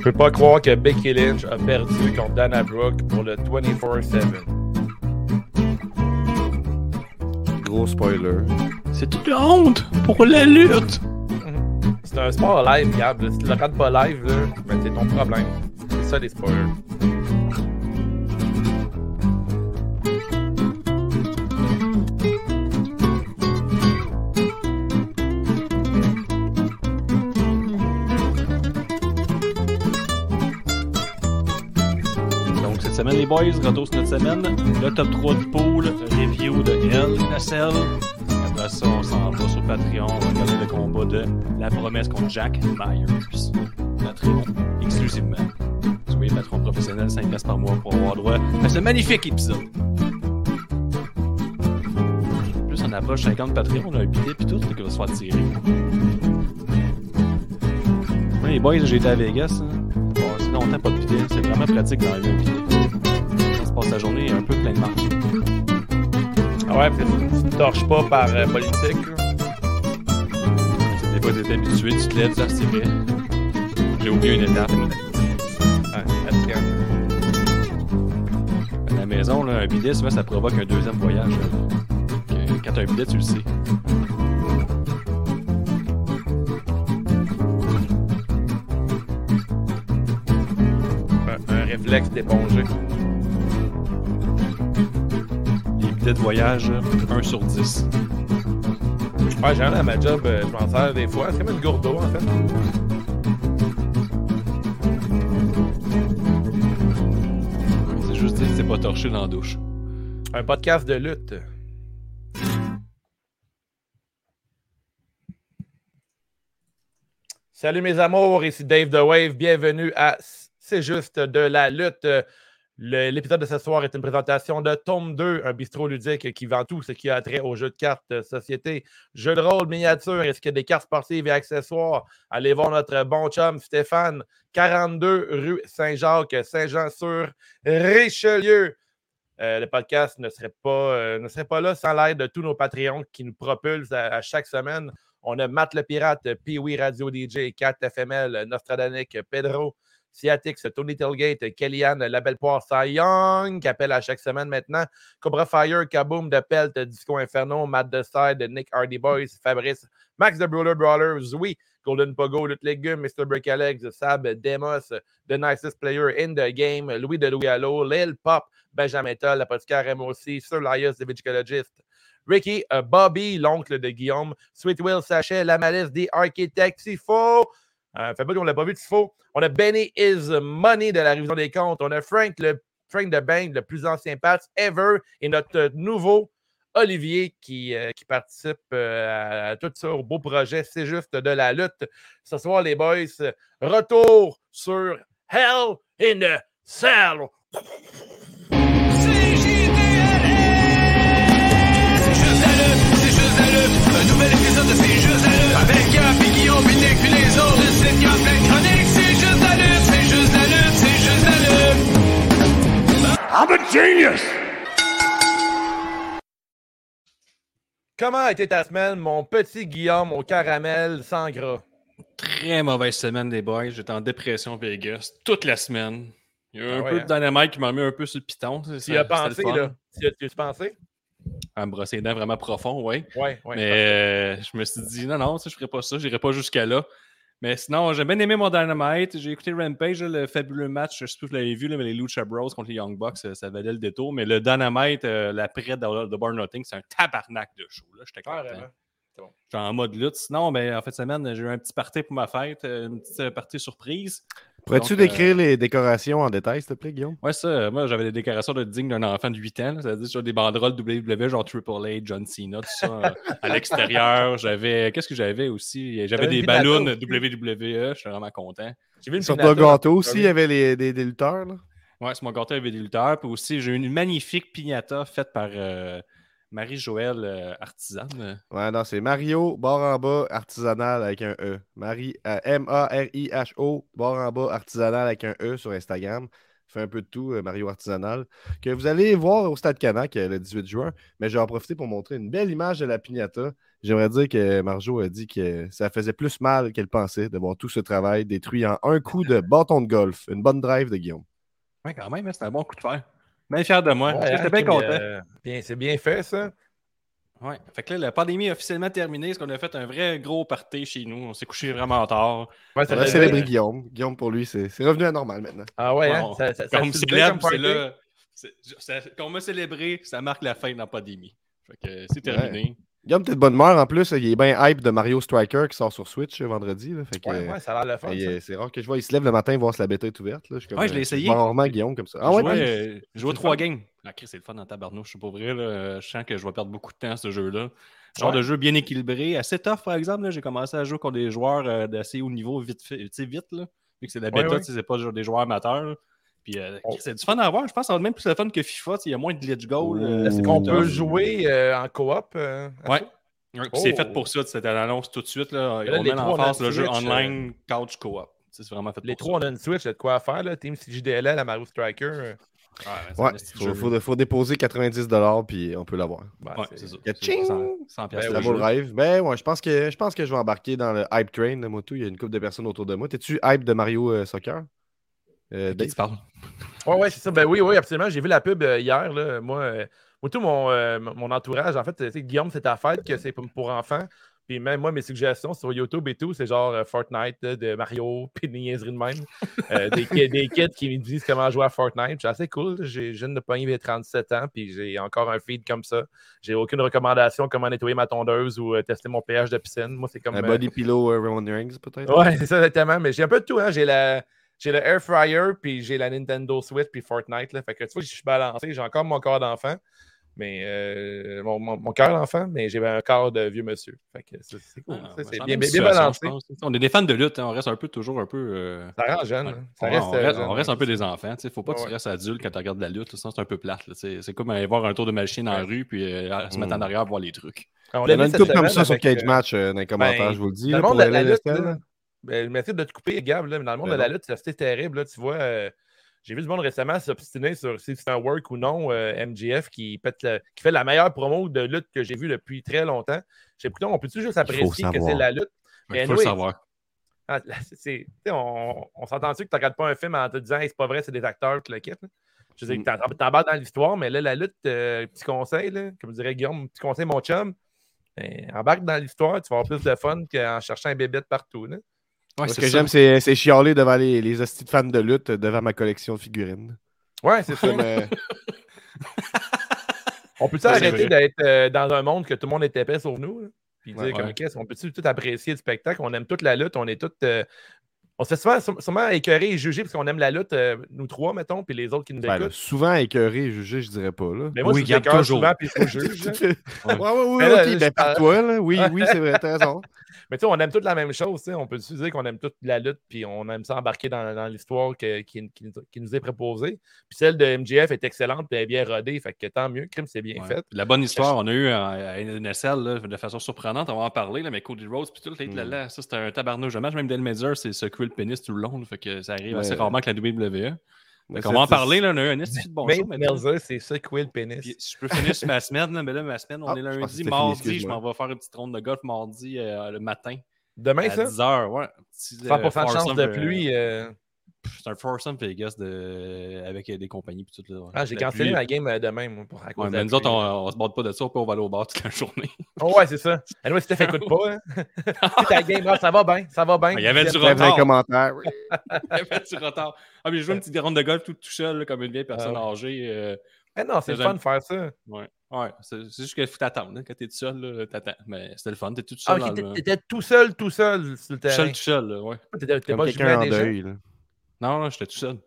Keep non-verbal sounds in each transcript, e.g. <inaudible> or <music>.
Je peux pas croire que Becky Lynch a perdu contre Dana Brooke pour le 24-7. Gros spoiler. C'est une honte pour la lutte. C'est un sport live, Gab. Si tu le regardes pas live, là, ben, c'est ton problème. C'est ça, les spoilers. Semaine, les boys, retour cette semaine? Le top 3 du pool, review de Cell. Après ça, on s'en va sur Patreon, on va regarder le combat de La Promesse contre Jack Myers. Patreon, exclusivement. Soyez patron professionnel, 5 piastres par mois pour avoir droit à ce magnifique épisode. Plus on approche 50 Patreon, on a un billet pis tout, qui va se faire tirer. Ouais, les boys, j'ai été à Vegas. hein. Bon, c'est longtemps pas de bidet. C'est vraiment pratique dans un bidet. La journée un peu plein de marche. Ah ouais, puis tu te torches pas par euh, politique. Des fois, t'es habitué, tu te lèves, ça c'est vrai. J'ai oublié une étape. Ouais. À la maison, là, un bidet, souvent, ça provoque un deuxième voyage. là. Quand t'as un bidet, tu le sais. un, un réflexe d'éponger. De voyage, 1 sur 10. Ouais, j'ai un à ma job, euh, je m'en sers des fois. C'est comme une gourde d'eau, en fait. C'est juste dire que c'est pas torché dans la douche. Un podcast de lutte. Salut mes amours, ici Dave The Wave. Bienvenue à C'est juste de la lutte. L'épisode de ce soir est une présentation de Tome 2, un bistrot ludique qui vend tout ce qui a trait aux jeux de cartes, euh, société, jeux de rôle, miniatures, est-ce qu'il y a des cartes sportives et accessoires? Allez voir notre bon chum Stéphane, 42 rue Saint-Jacques, Saint-Jean-sur-Richelieu. Euh, le podcast ne serait, pas, euh, ne là sans l'aide de tous nos Patreons qui nous propulsent à, chaque semaine. On a Matt le Pirate, Pee-Wee Radio DJ, 4 FML, Nostradanic, Pedro, Ciatix, Tony Tailgate, Kellyanne, La Belle Poire, Cy Young, qui appelle à chaque semaine maintenant, Cobra Fire, Kaboom de Pelt, Disco Inferno, Matt The Side, Nick Hardy Boys, Fabrice, Max the Brawler Brawler, Zoui, Golden Pogo, Lutte Légumes, Mr. Break Alex, Sab, Demos, The Nicest Player in the Game, Louis de Louis Allo, Lil Pop, Benjamin Toll, l'apothicaire MOC, Sir Lias, the Vigicologist, Ricky, euh, Bobby, l'oncle de Guillaume, Sweet Will Sachet, La Malice, des Architects, Tifo. Euh, fait pas vu, Tifo. On a Benny Is Money de la révision des comptes. On a Frank, le Frank de Bang, le plus ancien patch ever. Et notre euh, nouveau Olivier qui, euh, participe à, tout ça, au beau projet. C'est juste de la lutte. Ce soir, les boys, retour sur Hell in a Cell. I'm a genius! Comment a été ta semaine, mon petit Guillaume au caramel sans gras? Très mauvaise semaine des boys. J'étais en dépression Vegas toute la semaine. Il y a eu Ah un ouais, peu hein? de dynamite qui m'a mis un peu sur le piton. Tu y as pensé, là? Tu as- pensé? À me brosser les dents vraiment profond, oui. Oui, oui. Mais euh, je me suis dit, non, non, ça, je ferai pas ça, j'irai pas jusqu'à là. Mais sinon, j'ai bien aimé mon Dynamite. J'ai écouté Rampage, le fabuleux match. Je sais pas si vous l'avez vu, là, mais les Lucha Bros contre les Young Bucks, ça, ça valait le détour. Mais le Dynamite, euh, l'après de, de Bar Nothing, c'est un tabarnak de show. J'étais content. Carrément. J'étais en mode lutte. Sinon, ben, en fait, semaine, j'ai eu un petit party pour ma fête, euh, une petite euh, partie surprise. Pourrais-tu euh, décrire les décorations en détail, s'il te plaît, Guillaume? Ouais, ça, moi, j'avais des décorations de digne d'un enfant de 8 ans. C'est-à-dire, j'avais des banderoles WWE, genre Triple H, John Cena, tout ça euh, à <laughs> l'extérieur. J'avais, qu'est-ce que j'avais aussi? J'avais des ballons. WWE. Je suis vraiment content. J'ai vu une Sur ton gâteau aussi, il y avait les, des, des lutteurs. Là? Ouais, sur mon gâteau, il y avait des lutteurs. Puis aussi, j'ai eu une magnifique piñata faite par euh, Marie-Joëlle euh, Artisane. Ouais, non, c'est Mario, barre en bas, artisanal avec un E. Marie, euh, M-A-R-I-H-O, barre en bas, artisanal avec un E sur Instagram. Fait un peu de tout, euh, Mario Artisanal. Que vous allez voir au Stade Canac euh, le 18 juin. Mais je vais en profiter pour montrer une belle image de la piñata. J'aimerais dire que Marjo a dit que ça faisait plus mal qu'elle pensait de voir tout ce travail détruit en un coup de bâton de golf. Une bonne drive de Guillaume. Ouais, quand même, hein, c'était un bon coup de fer. Bien fier de moi. Ouais, J'étais hein, bien Kim, content. euh, bien- c'est bien fait, ça. Ouais. Fait que là, la pandémie est officiellement terminée. Parce qu'on a fait un vrai gros party chez nous. On s'est couché vraiment tard. Ouais, On a célébré Guillaume. Guillaume, pour lui, c'est c'est revenu à normal maintenant. Ah ouais, hein? Bon, Ça, me célèbre, c'est là. Quand on m'a célébré, ça marque la fin de la pandémie. Fait que c'est terminé. Guillaume, t'es de bonne humeur en plus. Il est bien hype de Mario Striker qui sort sur Switch euh, vendredi. là. Fait que, Ouais, ouais, ça a l'air le fun. euh, c'est rare que je vois. Il se lève le matin voir si la bêta est ouverte. Là. Je, comme, Ouais, je l'ai euh, essayé. vois rarement Guillaume comme ça. Ah Je ouais, jouais, nice. euh, je jouais C'est trois games. Ah, Chris, c'est le fun dans tabarnouche. Je suis pas vrai. Là. Je sens que je vais perdre beaucoup de temps à ce jeu-là. Genre Ouais. de jeu bien équilibré. Assez tough, par exemple. là. J'ai commencé à jouer contre des joueurs d'assez haut niveau vite vite. Là. Vu que c'est de la bêta, ouais. tu sais, c'est pas genre des joueurs amateurs. Puis euh, Oh. C'est du fun à voir. Je pense que ça va être même plus le fun que FIFA. Il y a moins de glitch goal. euh, qu'on peut jouer euh, en coop? euh, à Ouais. C'est Oh. fait pour ça, c'était l'annonce tout de suite. Là. Là, on met trois, en on face le jeu online couch co-op. C'est vraiment fait Les pour trois, on a une Switch, il y a de quoi faire, là. Team CJDLL, à Mario Striker. Ouais, c'est Ouais, de faut, déposer 90$ puis on peut l'avoir. ben, Ouais, c'est- ça. C'est 100 100 Ben oui. rêve. Ben ouais, je pense que je pense que je vais embarquer dans le hype train de moto. Il y a une couple de personnes autour de moi. T'es-tu hype de Mario euh, Soccer? Euh, tu parles? Ouais, ouais, c'est ça. Ben oui, oui, absolument. J'ai vu la pub euh, hier. Là. Moi, euh, moi, tout mon, euh, mon entourage, en fait, tu sais, Guillaume, c'est ta fête, que c'est pour, enfants. Puis même moi, mes suggestions sur YouTube et tout, c'est genre euh, Fortnite, là, de Mario, <laughs> puis des niaiseries de même. Euh, des, des kids qui me disent comment jouer à Fortnite. C'est assez cool. J'ai je viens de pogner mes 37 ans, puis j'ai encore un feed comme ça. J'ai aucune recommandation comment nettoyer ma tondeuse ou euh, tester mon pH de piscine. Moi, c'est comme. Un body pillow Reigns, peut-être? Ouais, c'est <laughs> ça, exactement. Mais j'ai un peu de tout. Hein. J'ai la. J'ai le Air Fryer, puis j'ai la Nintendo Switch, puis Fortnite. Là. Fait que tu vois, je suis balancé. J'ai encore mon corps d'enfant, mais euh, mon, mon, mon cœur d'enfant, mais j'ai un corps de vieux monsieur. Fait que c'est c'est cool. Ah, ça, ben, c'est bien, balancé. On est des fans de lutte, hein, on reste un peu toujours un peu. euh, Ça rend jeune. ouais. hein. Ça Ouais, reste, on, euh, reste, jeune, on reste un peu des enfants. Il faut pas que Ouais, tu restes adulte quand tu regardes de la lutte. sinon, c'est un peu plate. là. C'est comme aller voir un tour de machine en Ouais. rue puis euh, se mettre en Mm. arrière voir les trucs. On Il y l'a en a une couple comme ça sur Cage Match euh, dans les commentaires, ben, je vous le dis. Là, pour de la lutte, Ben, merci de te couper, Gab, là, mais dans le monde Ben de la lutte, c'est assez terrible. Là, tu vois, euh, j'ai vu du monde récemment s'obstiner sur si c'est un work ou non, euh, MGF, qui, pète le- qui fait la meilleure promo de lutte que j'ai vue depuis très longtemps. J'ai écouté, on peut-tu juste apprécier que c'est la lutte? Il Mais faut le anyway, savoir. Ah, tu on on s'entend-tu que tu regardes pas un film en te disant Hey, c'est pas vrai, c'est des acteurs, tout le là? Je veux dire, Mm. t'embarques dans l'histoire, mais là, la lutte, euh, petit conseil, là, comme dirait Guillaume, petit conseil, mon chum, ben, embarque dans l'histoire, tu vas avoir plus de fun qu'en cherchant un bébé partout. Là. Ouais, Ce que j'aime, c'est c'est chialer devant les, les hosties de fans de lutte, devant ma collection de figurines. Ouais, c'est ça. <laughs> On peut-tu c'est arrêter d'être euh, dans un monde que tout le monde est épais sur nous? là? Puis dire Ouais. comme Ouais. qu'est-ce, on peut-tu tout apprécier le spectacle? On aime toute la lutte, on est tous. euh, on se fait souvent, écœurer et juger parce qu'on aime la lutte, euh, nous trois, mettons, puis les autres qui nous ben, là, écoutent. souvent écœuré et jugé, je dirais pas. Là. Mais moi, Oui, je toujours. souvent, puis je juge. <laughs> ouais, ouais, ouais, Mais là, je ben, par toi, là. Oui, <laughs> oui, c'est vrai, t'as raison. Mais tu sais, on aime toute la même chose. tu sais. On peut se dire qu'on aime toute la lutte, puis on aime ça embarquer dans, dans l'histoire que- qui, qui nous- qui nous est proposée. Puis celle de MGF est excellente, puis elle est bien rodée. Fait que tant mieux, crime, c'est bien Ouais. fait. La bonne histoire, on a eu à, à NSL là, de façon surprenante, on va en parler, là, mais Cody Rhodes, puis tout, là, Mm. là, là, ça c'était un tabarnouche de match. Même Del Major, c'est secouer le pénis tout le long, là, fait que ça arrive assez Ouais. rarement avec la WWE. Qu'on va en parler, là, on a eu un esti de bon show. c'est ça, quoi le pénis. Puis, je peux finir sur ma semaine, là, mais là, ma semaine, on Ah, est que lundi, fini, mardi, je m'en vais faire une petite ronde de golf mardi euh, le matin Demain, à ça? 10h. Ouais. Petit, euh, 100% de chance de euh, pluie. euh, C'est un foursome Vegas de... avec des compagnies. Puis tout, là. Ah, j'ai cancellé ma game euh, demain, moi, pour à cause Ouais, de la mais nous autres, on, on se bat pas de ça, puis on va aller au bar toute la journée. Oh, ouais, c'est ça. <laughs> Et moi, Steph écoute pas. Hein. <laughs> Ta game, ah, ça va bien, ça va bien. Il y avait du retard. commentaires. oui. <laughs> Il y avait du retard. Ah, mais j'ai joué une petite ronde de golf tout, tout seul, là, comme une vieille personne Ah âgée. euh, Eh non, c'est le fun de faire ça. ouais, ouais c'est juste qu'il faut t'attendre. hein, Quand t'es tout seul, là, t'attends. Mais c'était le fun, t'es tout Ah, seul. ok, le- t'étais tout seul, tout seul sur le Tout seul, tout seul, là, ouais. T'étais pas quelqu'un en deuil. là. Non, non, j'étais tout seul.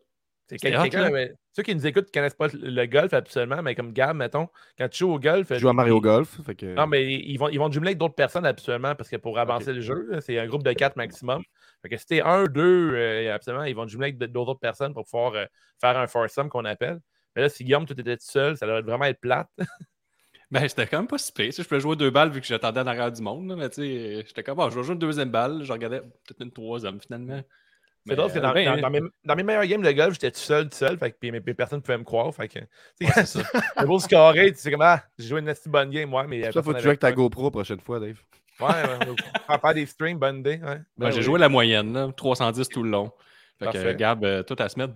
C'est quelqu'un, ceux qui nous écoutent ne connaissent pas le golf absolument, mais comme Gab, mettons, quand tu joues au golf. Je joue à Mario ils- Golf. Fait que... Non, mais ils vont, ils vont jumeler avec d'autres personnes absolument parce que pour avancer le jeu, c'est un groupe de quatre maximum. Fait que si t'es un, deux, euh, absolument, ils vont jumeler avec d'autres personnes pour pouvoir euh, faire un foursome qu'on appelle. Mais là, si Guillaume, tout était tout seul, ça doit vraiment être plate. <laughs> Ben, c'était quand même pas si pire. Tu Je pouvais jouer deux balles vu que j'attendais en arrière du monde. là, mais tu sais, j'étais comme, bon, je vais jouer une deuxième balle. Je regardais peut-être une troisième finalement. C'est drôle parce que dans, ben, dans- dans mes, dans mes meilleurs games de golf, j'étais tout seul, tout seul. Fait que, puis, mais, puis personne ne pouvait me croire. Fait que, Ouais, ça. <laughs> le beau scorer, tu sais comment, ah, j'ai joué une assez bonne game, moi, mais. Ça, personne faut que tu joues avec ta. GoPro la prochaine fois, Dave. Ouais, ouais. <laughs> Faire des streams, bonne idée. Ouais. Ben j'ai oui. joué la moyenne, là, 310 tout le long. Fait que, Parfait. Gab, euh, toute la semaine.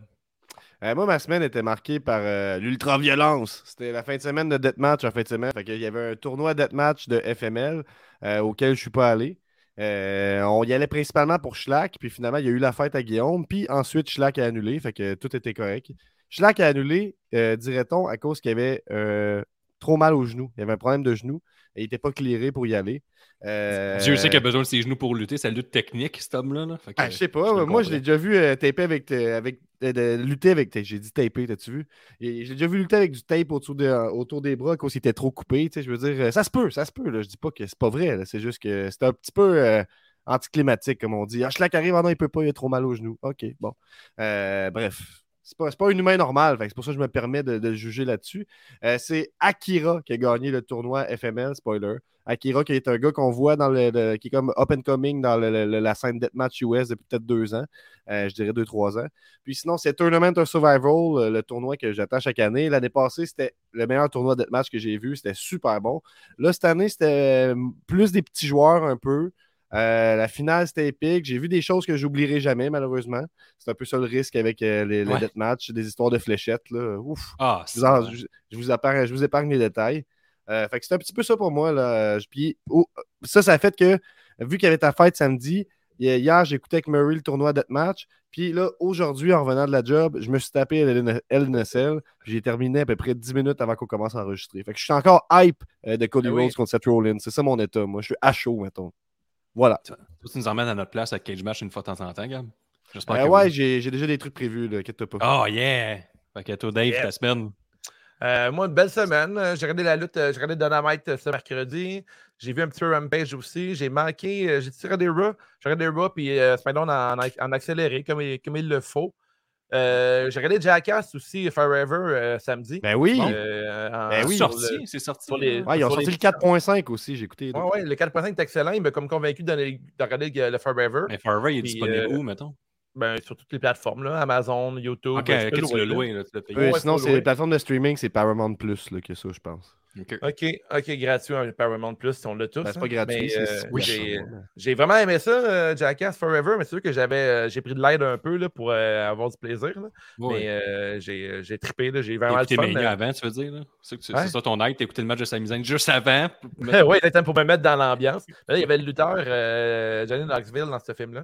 Euh, moi, ma semaine était marquée par euh, l'ultra-violence. C'était la fin de semaine de Deathmatch en fin de semaine. Fait qu'il y avait un tournoi Deathmatch de FML euh, auquel je suis pas allé. Euh, on y allait principalement pour Schlack, puis finalement, il y a eu la fête à Guillaume, puis ensuite, Schlack a annulé, fait que tout était correct. Schlack a annulé, euh, dirait-on, à cause qu'il avait euh, trop mal au genou. Il avait un problème de genou il n'était pas clairé pour y aller. Euh, Dieu sait qu'il a besoin de ses genoux pour lutter. C'est la lutte technique, cet homme-là. là. Que, Ah, je sais pas. moi, je l'ai déjà vu euh, taper avec, euh, avec euh, lutter avec. J'ai dit taper, t'as-tu vu? Je l'ai déjà vu lutter avec du tape autour, de- autour des bras quand il était trop coupé. Je veux dire, ça se peut, ça se peut. Là. Je dis pas que c'est pas vrai. C'est juste que c'est un petit peu anticlimatique, comme on dit. Ah, Schlack arrive, ah non, il peut pas, il a trop mal au genou. OK, bon. Bref. C'est pas, pas un humain normal. C'est pour ça que je me permets de, juger là-dessus. Euh, c'est Akira qui a gagné le tournoi FML, spoiler. Akira, qui est un gars qu'on voit dans le, qui est comme up and coming dans la scène Deathmatch US depuis peut-être deux ans. Euh, je dirais deux, trois ans. Puis sinon, c'est Tournament of Survival, euh, le tournoi que j'attends chaque année. L'année passée, c'était le meilleur tournoi Deathmatch que j'ai vu. C'était super bon. Là, cette année, c'était plus des petits joueurs un peu. Euh, la finale, c'était épique. J'ai vu des choses que j'oublierai jamais, malheureusement. C'est un peu ça le risque avec euh, les, les Ouais. Deathmatch, des histoires de fléchettes. Là. Ouf. Ah, Je vous, en- je- je vous épargne, je vous épargne les détails. Euh, fait que c'est un petit peu ça pour moi. Là. Puis, oh, ça, ça a fait que, vu qu'il y avait ta fête samedi, hi- hier, j'écoutais avec Murray le tournoi Deathmatch. Puis là, aujourd'hui, en revenant de la job, je me suis tapé LN LNSL. J'ai terminé à peu près 10 minutes avant qu'on commence à enregistrer. Fait que je suis encore hype de Cody oui. Rhodes contre Seth Rollins. C'est ça mon état. Moi, je suis à chaud, mettons. Voilà. Toi, tu nous emmènes à notre place à Cage Match une fois de temps en temps, Gab. J'espère Euh, que ouais, j'ai j'ai déjà des trucs prévus, là, pas. Oh, yeah! Fait que toi, Dave, Yeah. ta semaine. Euh, moi, une belle semaine. J'ai regardé la lutte, euh, j'ai regardé Dynamite euh, ce mercredi. J'ai vu un petit peu Rampage aussi. J'ai manqué, j'ai tiré des Raw. J'ai regardé Raw puis euh, SmackDown en, en- en accéléré comme il, comme il le faut. Euh, j'ai regardé Jackass aussi Forever euh, samedi. Ben oui. Euh, en- Ben oui. le- c'est sorti. sur les-. Ouais, ils ont sorti les- le 4.5 aussi, j'ai écouté. Ouais, ouais, le 4.5 est excellent. Il m'a comme convaincu de, de regarder le le Forever. Mais Forever, il est Puis, disponible euh, où, mettons? Ben, sur toutes les plateformes, là, Amazon, YouTube. Ok, tu peux là. tu. Euh, Ouais, sinon, c'est louer. les plateformes de streaming, c'est Paramount Plus là, que ça, je pense. Ok. OK, gratuit, un Paramount Plus, on l'a tous. Ben, c'est hein. pas gratuit, Mais, c'est euh, oui. j'ai- J'ai vraiment aimé ça, euh, Jackass Forever, mais c'est sûr que j'avais euh, j'ai pris de l'aide un peu là, pour euh, avoir du plaisir. là. Mais euh, j'ai j'ai trippé, là, j'ai vraiment le fun. Euh. avant, tu veux dire? là? C'est ça que tu- Ouais. c'est ça ton aide, t'as écouté le match de Sami Zayn juste avant. oui, <laughs> exactement, pour me mettre dans l'ambiance. Là, il y avait le lutteur euh, Johnny Knoxville dans ce film-là.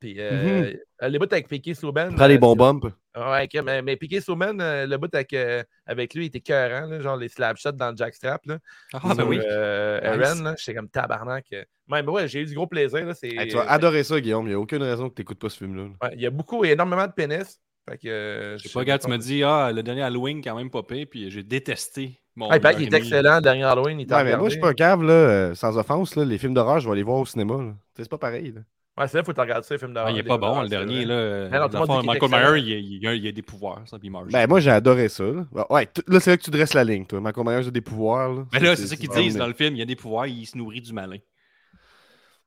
Puis euh, les bouts avec Piqué Souben. Prends les bons bumps. Ouais, mais, mais Piqué Souben, euh, le bout avec, euh, avec lui, il était cœurant, là, genre les slap shots dans le jackstrap. Là, Ah, ben oui. euh, Nice. Aaron, là, j'étais comme tabarnak. euh. Ouais, mais ouais, j'ai eu du gros plaisir. Là, Hey, tu vas adorer ça, Guillaume. Il n'y a aucune raison que tu n'écoutes pas ce film-là. Ouais, il y a beaucoup, il y a énormément de pénis. Fait que, euh, Je sais pas, gars, tu m'as dit, ah, le dernier Halloween, quand même pas pire, puis j'ai détesté mon. Il paraît qu'il heure est excellent, le dernier Halloween. Il Ouais, mais moi, je suis pas un cave, là, sans offense. Là, les films d'horreur, je vais les voir au cinéma. C'est pas pareil. là. Ouais, c'est vrai, faut que tu regardes ça, les films d'horreur. Ah, il est pas bon, le dernier, là. Non, fond, qu'il Michael Myers, il, il- il a, il a des pouvoirs, ça, puis il marche. Ben, moi, j'ai adoré ça. Là, ouais, t- là c'est là que tu dresses la ligne, toi. Michael Myers a des pouvoirs. Là. Mais là, c'est ça qu'ils disent dans le film, il y a des pouvoirs, il se nourrit du malin.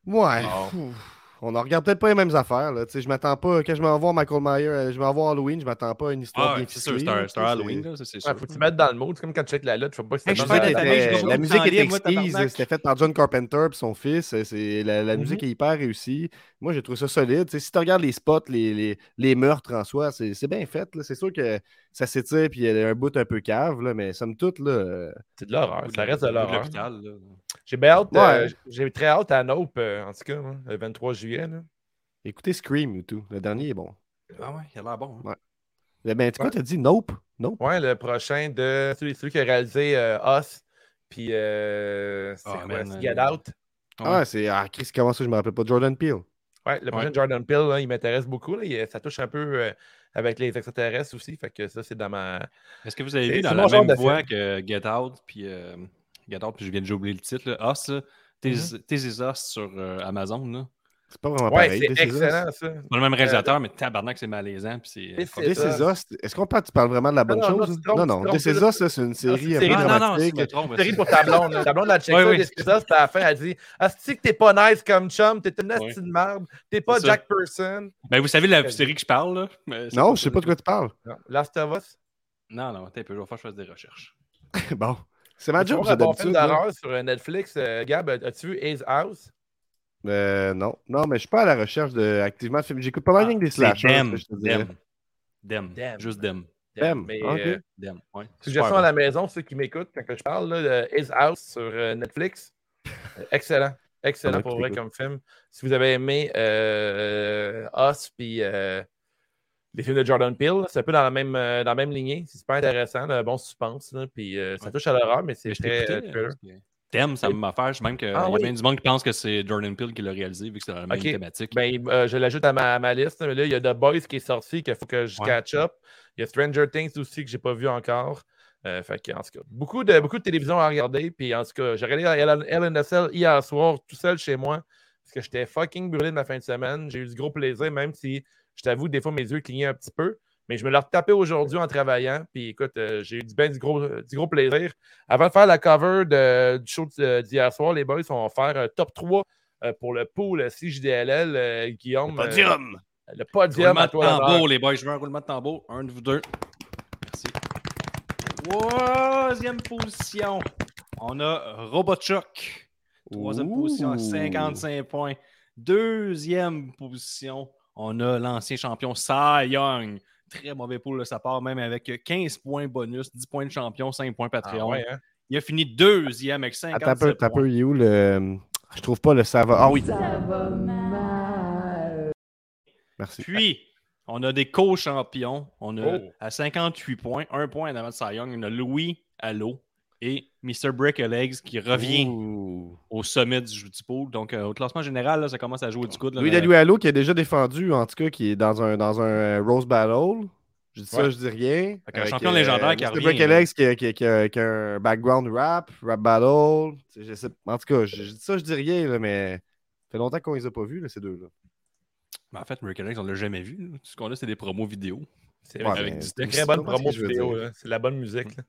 Ouais. On ne regarde peut-être pas les mêmes affaires. Là. Tu sais, Je m'attends pas, quand je m'en vais voir Michael Myers, euh, je m'en vais voir Halloween, je m'attends pas à une histoire Ah, bien c'est sûr, ficelée, c'est un, c'est Halloween, c'est- c'est Ouais, sûr. faut que tu mettes dans le mood. C'est comme quand tu checkes la lutte. Faut pas que Hey, je la- musique moi, exquise, c'était fait par John Carpenter et son fils. c'est- la, Mhm. musique est hyper réussie. Moi, j'ai trouvé ça solide. Si tu regardes les spots, les, les, les meurtres en soi, c'est, c'est bien fait. C'est sûr que ça s'étire puis il y a un bout un peu cave, là, mais somme toute, là, euh, C'est de l'horreur. Ça reste de l'horreur. J'ai bien hâte. Ouais. euh, J'ai très hâte à Nope, euh, en tout cas, hein, le 23 juillet. là. écoutez Scream ou tout. Le dernier est bon. Ah ouais, il a l'air bon. hein. Ouais. Le- Ben, tu quoi, t'as dit Nope? Nope. Ouais, le prochain de celui, celui qui a réalisé euh, Us. Puis, euh, c'est Ah, Get Out? Ah, c'est. Ah, Chris, comment ça, je me rappelle pas. Jordan Peele. Ouais, le prochain Ouais. Jordan Peele, là, il m'intéresse beaucoup. là. Il- ça touche un peu euh, avec les extraterrestres aussi. Fait que ça, c'est dans ma. Est-ce que vous avez vu dans la même voie que Get Out, puis euh, Get Out, puis je viens de oublier le titre, là, Us, là, Tis Mhm. Tis Is Us sur euh, Amazon, là? C'est pas vraiment Ouais, pareil. c'est This Is Us. excellent, ça. C'est pas le même réalisateur, mais tabarnak, c'est malaisant. Puis c'est. C'est This. Is Us, Est-ce qu'on parle, tu parles vraiment de la bonne non, chose? non, non. This Is. Us, c'est une c'est une série un peu Ah, dramatique. me trompe. série pour ta blonde. Ta blonde, elle check Oui, ça, oui. des ça, puis à la fin, elle dit Asti que t'es pas nice comme chum, t'es une asti de merde, t'es pas C'est. Jack Person. Ben, vous savez la série que je parle, là? c'est Non, je sais pas de quoi tu parles. Last of Us? Non, non, t'es peu, je vais faire je fasse des recherches. <laughs> bon. C'est ma job, ça, un bon film d'habitude. là. d'horreur sur euh, Netflix. euh, Gab, as-tu vu Ace House? Euh, non. Non, mais je suis pas à la recherche de activement de films. J'écoute pas mal rien que des Ah, C'est slashers. Dem. Juste Dem. Dem, euh, Dem. Ouais. Suggestion à la maison, ceux qui m'écoutent quand je parle, là, de Ace House sur euh, Netflix. Euh, excellent. Excellent pour vrai comme film. Si vous avez aimé euh, Us puis euh, les films de Jordan Peele, c'est un peu dans la même, euh, dans la même lignée. C'est super intéressant, un bon suspense. là, puis euh, ça touche à l'horreur, mais c'est très que m'a fait. Je sais même qu'il Ah y a oui. bien du monde qui pense que c'est Jordan Peele qui l'a réalisé, vu que c'est la même thématique. Ben, euh, je l'ajoute à ma, à ma liste. Mais là, il y a The Boys qui est sorti, qu'il faut que je Ouais. catch up. Il y a Stranger Things aussi que j'ai pas vu encore. Euh, fait que, en tout cas, beaucoup de, beaucoup de télévision à regarder. Puis en tout cas, j'ai regardé Cell hier soir, tout seul chez moi, parce que j'étais fucking brûlé de ma fin de semaine. J'ai eu du gros plaisir, même si je t'avoue, des fois, mes yeux clignaient un petit peu. Mais je me l'ai retapé aujourd'hui en travaillant. Puis écoute, euh, j'ai eu du, ben, du, gros, du gros plaisir. Avant de faire la cover de- du show de- d'hier soir, les boys vont faire un top 3 euh, pour le pool CJDLL. euh, Guillaume. euh, Podium! le podium Roulement à de toi. l'honneur. tambour, les boys. Je veux un roulement de tambour. Un de vous deux. Merci. Troisième position. On a Robotchuck. Troisième Ouh. position à 55 points. Deuxième position, on a l'ancien champion Cy Young. Très mauvais pool de sa part, même avec 15 points bonus, 10 points de champion, 5 points Ah Patreon. ouais, hein? Il a fini deuxième avec 57 Attends un peu, points. attends un peu, il est où le. Je trouve pas le ça va. Ah oui, Ça va mal. merci. Puis, on a des co-champions. On a Oh. à 58 points, un point en avant de Cy Young. On a Louis Allo et Mr. Break a Legs qui revient Ouh. au sommet du, du pool. Donc, euh, au classement général, là, ça commence à jouer du coude. là, Louis mais- Allo qui a déjà défendu, en tout cas, qui est dans un, dans un euh, Rose Battle. Je dis ça, je dis rien. Fait Avec, champion légendaire qui Break là. Alex qui, a- qui qui a- qui a un background rap, rap battle. Je sais, en tout cas, je, je dis ça, je dis rien, là, mais ça fait longtemps qu'on les a pas vus, là, ces deux-là. Mais en fait, Break a Legs, on l'a jamais vu. ce qu'on a, c'est des promos vidéo. C'est Ouais, avec du texte. très bonne promo vidéo. C'est de la bonne musique. là.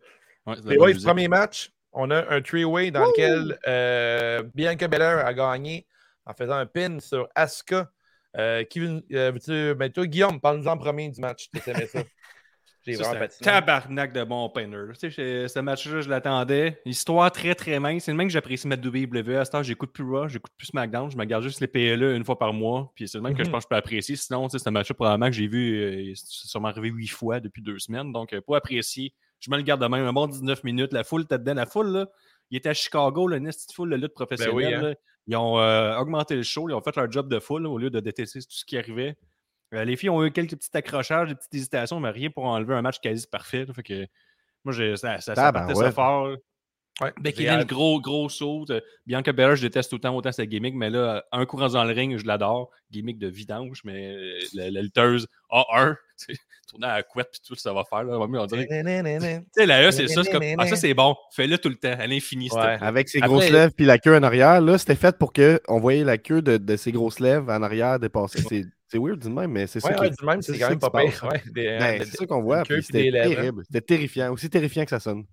Ouais, Les boys, premier match, on a un three-way dans lequel euh, Bianca Belair a gagné en faisant un pin sur Asuka. Euh, qui veut- euh, veux-tu- ben, toi, Guillaume, parle-nous en premier du match. Tu aimé <laughs> ça? J'ai Ça, vraiment c'est un tabarnak de bon pinner. Tu sais, ce match-là, je l'attendais. Histoire très, très mince. C'est le même que j'apprécie mettre WWE. À ce temps, j'écoute plus Raw, j'écoute plus SmackDown. Je me garde juste les PLE une fois par mois. Puis c'est le même que je Mhm. pense que je peux apprécier. Sinon, tu sais, c'est un match-là probablement que j'ai vu, euh, c'est sûrement arrivé huit fois depuis deux semaines. Donc, euh, pour apprécier, je me le garde de même. Un bon 19 minutes. La foule était dedans. La foule, là, il était à Chicago, le nest foule de lutte professionnelle. oui, hein. là. Ils ont euh, augmenté le show. Ils ont fait leur job de foule là, au lieu de détester tout ce qui arrivait. Euh, les filles ont eu quelques petits accrochages, des petites hésitations, mais rien pour enlever un match quasi parfait. là. Fait que moi, j'ai- ça, ça, ça Tabarouette. partait ça fort. Ouais, Becky Lynch, gros, gros saut. Euh, Bianca Belair, je déteste tout le temps autant sa gimmick, mais là, un coup rendu dans le ring, je l'adore. Gimmick de vidange, mais la, la lutteuse A1, tu sais, <laughs> tourner à la couette puis tout, ça va faire. Là, on dirait. Tu sais, la E, c'est ça. comme, ah, ça, c'est bon. Fais-le tout le temps, à l'infini. Ouais. Avec ses Après- grosses lèvres puis la queue en arrière, là, c'était fait pour qu'on voyait la queue de, de ses grosses lèvres en arrière dépasser. C'est- C'est weird du même, mais c'est ça Ouais, du même, c'est quand même pas pire. des- Ben, euh, c'est ça qu'on voit. C'était hein. terrible. C'était terrifiant. Aussi terrifiant que ça sonne.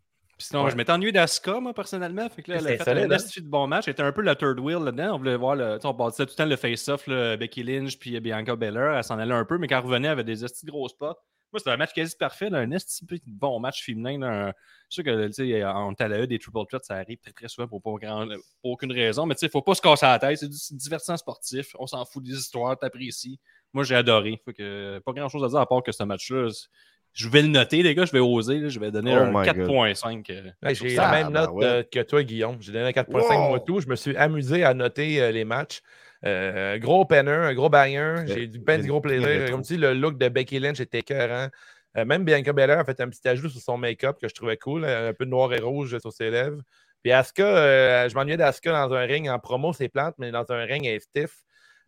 Puis sinon, Ouais. je m'étais ennuyé d'Asuka, moi, personnellement. Fait que là, elle a fait un hein? de bon match. Elle était un peu le third wheel là-dedans. On voulait voir le. On bâtissait tout le temps le face-off, Becky Lynch puis Bianca Belair. Elle s'en allait un peu, mais quand elle revenait, elle avait des esti de gros spots. Moi, c'était un match quasi parfait, là, un esti de bon match féminin. là, un- Je sais que, tu sais, en des triple threats, ça arrive très, très souvent pour, pas grand- pour aucune raison. Mais tu sais, faut pas se casser la tête. C'est du divertissement sportif. On s'en fout des histoires, t'apprécies. Moi, j'ai adoré. Que, pas grand-chose à dire à part que ce match-là, je vais le noter, les gars. Je vais oser. là, je vais donner Oh un my God. 4.5. euh, Ouais, sur J'ai la même Ah, note ben ouais. euh, que toi, Guillaume. J'ai donné un 4.5 Wow! moi tout. Je me suis amusé à noter euh, les matchs. Euh, gros penner, un gros banger. J'ai du ben du gros plaisir. Comme tu dis, le look de Becky Lynch était écœurant. Euh, même Bianca Belair a fait un petit ajout sur son make-up que je trouvais cool. Un peu de noir et rouge sur ses lèvres. Puis Asuka, euh, je m'ennuyais d'Asuka dans un ring en promo, c'est plante, mais dans un ring, elle est stiff.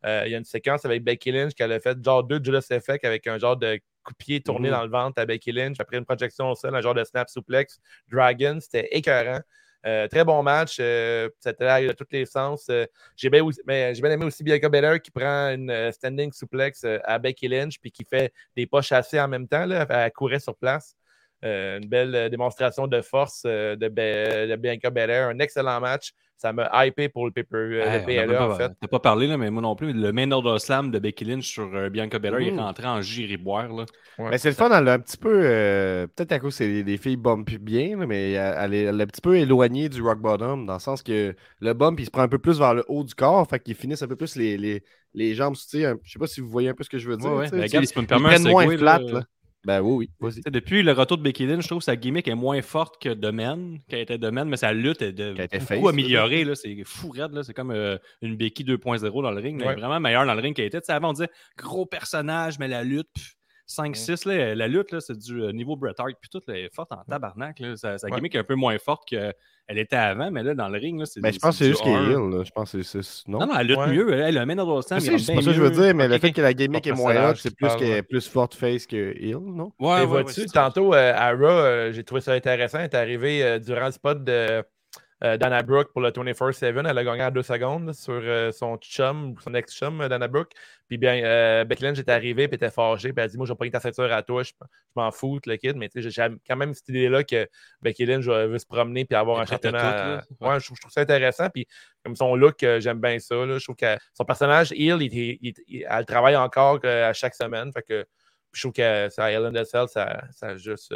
Euh, Il y a une séquence avec Becky Lynch qu'elle a fait genre deux Judas Effect avec un genre de coup de pied tourné Mhm. dans le ventre à Becky Lynch. Après une projection au sol, un genre de snap suplex. Dragon, c'était écœurant. Euh, très bon match. Euh, allé de tous les sens. Euh, j'ai bien, aimé aussi Bianca Belair qui prend une euh, standing suplex à Becky Lynch puis qui fait des pas chassés en même temps. Là, elle courait sur place. Euh, une belle euh, démonstration de force euh, de, Be- de Bianca Belair. Un excellent match. Ça m'a hypé pour le, paper, euh, Hey, le a PLE, en pas, fait. T'as pas parlé, là, mais moi non plus. Le main order slam de Becky Lynch sur euh, Bianca Belair, il est rentré en giriboire. Là. Ouais. Mais c'est le fun, elle l'a un petit peu. euh, Peut-être à cause que c'est des filles bump bien, là, mais elle, elle est, elle est un petit peu éloignée du rock bottom, dans le sens que le bump, il se prend un peu plus vers le haut du corps, fait qu'il finisse un peu plus les, les, les jambes. Tu sais, je sais pas si vous voyez un peu ce que je veux dire. Ouais, ouais. tu sais, Mais tu- regarde, tu peux me moins flat, là. Ben oui, oui, vas-y. Tu sais, Depuis le retour de Becky Lynch, je trouve que sa gimmick est moins forte que Domaine, qu'elle était Domaine, mais sa lutte est de beaucoup face, améliorée. là. C'est fou raide. là. C'est comme euh, une Becky 2.0 dans le ring. Ouais. vraiment meilleure dans le ring qu'elle était. Tu sais, avant, on disait gros personnage, mais la lutte, pff, 5-6, là, la lutte, là, c'est du euh, niveau Bret Hart. Puis tout, là, est forte en tabarnak. Là. Sa, sa Ouais. gimmick est un peu moins forte qu'elle était avant, mais là, dans le ring, là, c'est Ben, du- je pense que c'est juste qu'elle est 1. heel, là. Je pense que c'est. c'est- Non, Non, non, elle lutte Ouais. mieux. Elle, le Je il sais, rentre c'est pas ça que je veux dire, mais le fait que la gimmick est moins personnage, c'est plus qu'elle est plus forte face que heel, non? Ouais, Et ouais, vois-tu, tantôt euh, Raw, euh, j'ai trouvé ça intéressant. Elle est arrivée euh, durant le spot de euh, Dana Brooke pour le 24-7. Elle a gagné en deux secondes sur euh, son chum son ex-chum, euh, Dana Brooke. Puis bien, euh, Becky Lynch est arrivée puis était fâchée. Puis elle a dit Moi, je vais pas ta ceinture à toi, je, m'en fous, le kid. Mais tu sais, j'ai quand même cette idée-là que Becky Lynch euh, veut se promener puis avoir un championnat. à-. Ouais, je, trouve- je trouve ça intéressant. Puis comme son look, euh, j'aime bien ça. Je trouve que son personnage, Hill, il, elle travaille encore euh, à chaque semaine. Fait que je trouve que ça, a Cell, ça, ça juste.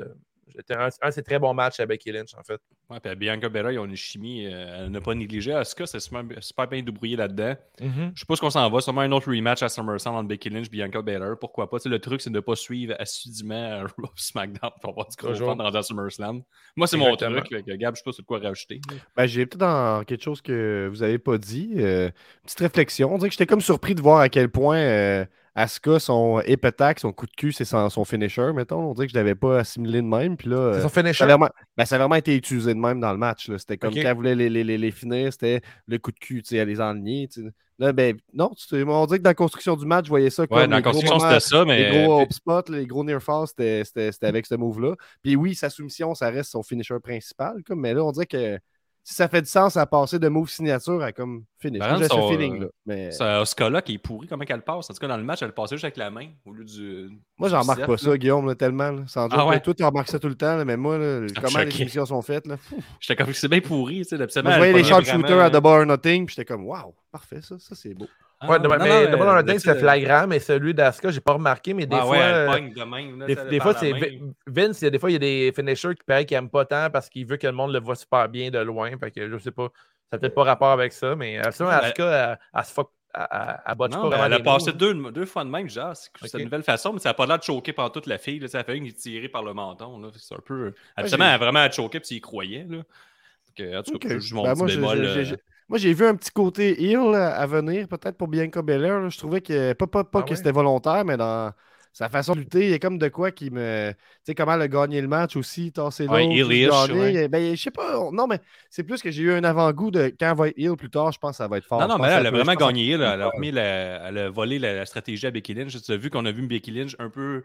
C'était un, un de ses très bons matchs avec Becky Lynch, en fait. Ouais, puis Bianca Belair, ils ont une chimie euh, à ne pas négliger. Asuka, c'est super, super bien débrouillé là-dedans. Je sais pas ce qu'on s'en va. Sûrement un autre rematch à SummerSlam entre Becky Lynch et Bianca Belair. Pourquoi pas? Tu sais, le truc, c'est de ne pas suivre assidûment euh, <laughs> Raw SmackDown pour avoir du gros fun dans SummerSlam. Moi, c'est mon truc. Fait que, Gab, je sais pas sur quoi rajouter. Ben, j'ai peut-être dans quelque chose que vous avez pas dit. euh, petite réflexion. On dirait que j'étais comme surpris de voir à quel point euh, Asuka, son épetac, son coup de cul, c'est son, son finisher, mettons. On dirait que je l'avais pas assimilé de même. Puis là, C'est euh, son ça, finisher. a vraiment, ben, ça a vraiment été utilisé de même dans le match. C'était comme quand elle voulait les, les, les, les finir, c'était le coup de cul, tu sais, les sais. Là, ben, non, tu sais, on dirait que dans la construction du match, je voyais ça comme Ouais, dans la les gros construction, moments- c'était ça, mais. les gros euh, hope spots, les gros near falls, c'était c'était- c'était avec ce move-là. Puis oui, sa soumission, ça reste son finisher principal. Comme, mais là, on dirait que si ça fait du sens à passer de move signature à comme finish. Moi, J'ai ce Mais Asuka-là qui est pourri, comment qu'elle passe? En tout cas, dans le match, elle passait juste avec la main au lieu du. moi, j'en remarque pas là. ça, Guillaume, là, tellement. là. Sans Ah joke, ouais? là. Toi, tu remarques ça tout le temps, là, mais moi, là, suis comment les émissions sont faites. Là. <laughs> J'étais comme c'est bien pourri, tu sais. je voyais les sharpshooters à Double or Nothing, puis j'étais comme, waouh, parfait, ça, ça c'est beau. Ah, Ouais, non, mais non, mais non, Double euh, c'est flagrant, mais celui d'Asuka, j'ai pas remarqué, mais des Ah fois. ouais, elle euh, de même, là, Des, fois, c'est Vince, il y a des fois, il y a des finishers qui paraît qu'il n'aime pas tant parce qu'il veut que le monde le voit super bien de loin. Fait que je sais pas. Ça n'a peut-être pas rapport avec ça, mais absolument, Ouais, Asuka, elle, elle se fuck. Elle, botche Non, pas mais vraiment. elle a passé deux, deux fois de même, genre, c'est une nouvelle façon, mais ça n'a pas l'air de choquer par toute la fille. Là, ça a fait une tirée par le menton. C'est un peu. Absolument, j'ai- elle a vraiment à choquer, puis il croyait. Là. Donc, euh, en tout cas, c'est juste mon Ben, moi, euh, moi, j'ai vu un petit côté heel là, à venir, peut-être pour Bianca Belair. là. Je trouvais que, pas, pas, pas Ah que ouais? c'était volontaire, mais dans sa façon de lutter, il y a comme de quoi qui me. Tu sais, comment elle a gagné le match aussi, tasser l'autre. Ouais, gagner. ouais. Ben, je sais pas. on- Non, mais c'est plus que j'ai eu un avant-goût de quand elle va être heel plus tard, je pense que ça va être fort. Non, non, mais là, elle a vraiment gagné. là. Elle, a remis la- elle a volé la, la stratégie à Becky Lynch. Tu as vu qu'on a vu Becky Lynch un peu,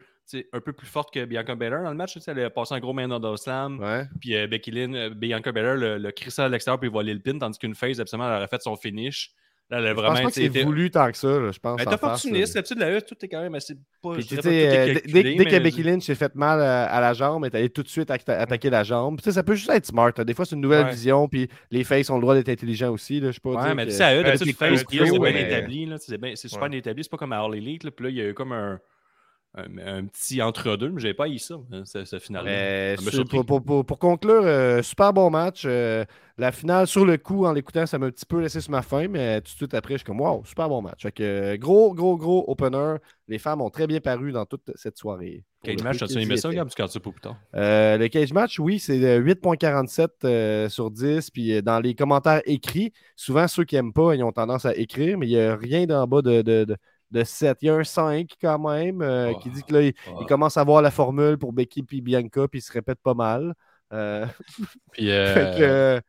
un peu plus forte que Bianca Belair dans le match. tu sais, Elle a passé un gros main order slam. Ouais. Puis euh, Becky Lynch, euh, Bianca Belair le, le crissé à l'extérieur puis volé le pin, tandis qu'une phase, absolument, elle aurait fait son finish. Là, elle a Je pense pas que c'est voulu tant que ça, là, je pense. Elle est opportuniste. L'habitude de la E, tout est quand même assez. Pas, Puis, euh, dès- que Becky Lynch s'est fait mal à, à la jambe, elle est allée tout de suite atta- attaquer la jambe. Puis, tu sais, ça peut juste être smart. là. Des fois, c'est une nouvelle Ouais. vision, puis les faces ont le droit d'être intelligents aussi. Là. Je sais pas Ouais, mais tu sais, à eux, Euh, d'habitude, c'est face, fait, heel, c'est bien établi. là, C'est super bien établi. C'est pas comme à All Elite. là, Puis là, il y a eu comme un, un, un petit entre-deux, mais j'avais pas eu ça, hein, ce, ce final pour, pour- pour- pour conclure, euh, super bon match. Euh, la finale, sur le coup, en l'écoutant, ça m'a un petit peu laissé sur ma faim, mais tout de suite après, je suis comme, wow, super bon match. Fait que, euh, gros, gros, gros opener. Les femmes ont très bien paru dans toute cette soirée. Le match, qu'ils aimé ça. Gab? Tu gardes ça pour plus tard? Le cage match, oui, c'est euh, 8.47 euh, sur 10. Puis dans les commentaires écrits, souvent ceux qui n'aiment pas, ils ont tendance à écrire, mais il n'y a rien d'en bas de, de, de, de 7. Il y a un 5 quand même euh, qui dit que là, il, il commence à voir la formule pour Becky et Bianca, puis il se répète pas mal. Euh, <laughs> Puis, euh, que,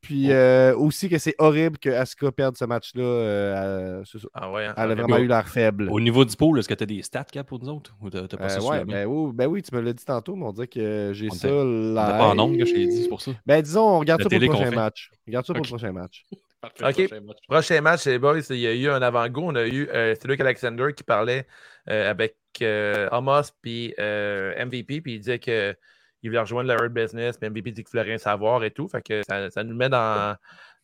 Puis euh, aussi que c'est horrible que Asuka perde ce match-là. Ah ouais. hein. Elle a vraiment eu l'air faible. Au niveau du pool, est-ce que tu as des stats, Cap, pour nous autres? Ou t'as pas ça ouais, ben, oui, ben oui, tu me l'as dit tantôt, mais on dirait que j'ai ça était pas en nombre que je t'ai dit, c'est pour ça. Ben disons, on regarde La ça pour le prochain fait. match. Regarde ça pour le prochain match. Ok. Prochain match, les boys, il y a eu un avant-goût. On a eu euh, Cédric Alexander qui parlait euh, avec euh, Amos puis euh, MVP, puis il disait qu'il voulait rejoindre le Hurt Business, puis MVP dit qu'il voulait rien savoir et tout. Fait que ça, ça nous met dans,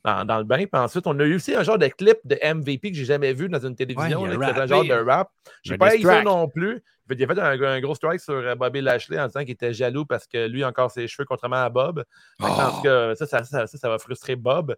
dans, dans le bain. Puis ensuite, on a eu aussi un genre de clip de MVP que j'ai jamais vu dans une télévision. Ouais, il a ben, là, qui était un genre de rap. J'ai pas eu ça non plus. Il a fait un, un gros strike sur euh, Bobby Lashley en disant qu'il était jaloux parce que lui a encore ses cheveux, contrairement à Bob. Que, tout cas, ça, ça, ça, ça, ça va frustrer Bob.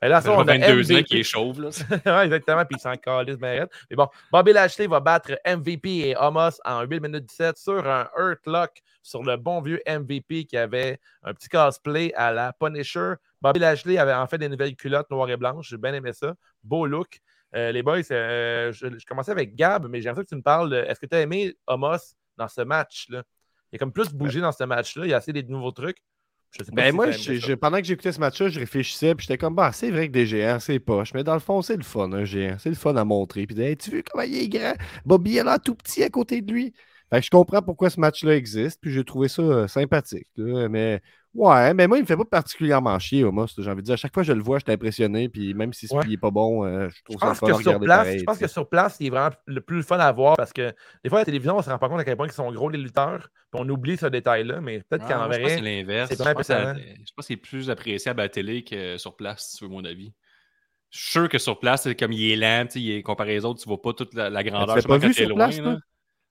Fait là, ça, Ça on a 22 ans MVP. qui est chauve, là. <laughs> ouais, exactement, puis il s'en calisse raide. Mais bon, Bobby Lashley va battre MVP et Homos en 8 minutes 17 sur un Hurt Lock sur le bon vieux MVP qui avait un petit cosplay à la Punisher. Bobby Lashley avait en fait des nouvelles culottes noires et blanches. J'ai bien aimé ça. Beau look. Euh, les boys, euh, je, je commençais avec Gab, mais j'aimerais que tu me parles. de- Est-ce que tu as aimé Homos dans ce match-là? Il a comme plus bougé dans ce match-là. Il a essayé des nouveaux trucs. Je sais pas Ben si moi, je- pendant que j'écoutais ce match-là, je réfléchissais, puis j'étais comme, bah, c'est vrai que des géants, c'est poche, mais dans le fond, c'est le fun, un géant. C'est le fun à montrer. Puis, hey, tu veux comment il est grand? Bobby est là tout petit à côté de lui. Fait que je comprends pourquoi ce match-là existe, puis j'ai trouvé ça euh, sympathique. là. Mais ouais, mais moi, il me fait pas particulièrement chier, Omos. J'ai envie de dire, à chaque fois que je le vois, je suis impressionné, puis même si ce Ouais. il est pas bon, euh, je Je trouve ça fun que à sur regarder place, pareil, je pense tu que sur place, il est vraiment le plus fun à voir parce que des fois, à la télévision, on ne se rend pas compte à quel point ils sont gros les lutteurs. Puis on oublie ce détail-là, mais peut-être Ah, qu'en moi, je pense que c'est vrai. l'inverse. c'est Je pense que c'est plus appréciable à la télé que sur place, si tu veux mon avis. Je suis sûr que sur place, c'est comme il est lent, tu il est- comparé aux autres, tu vois pas toute la, la grandeur. justement, pas vu sur loin, place, là. toi?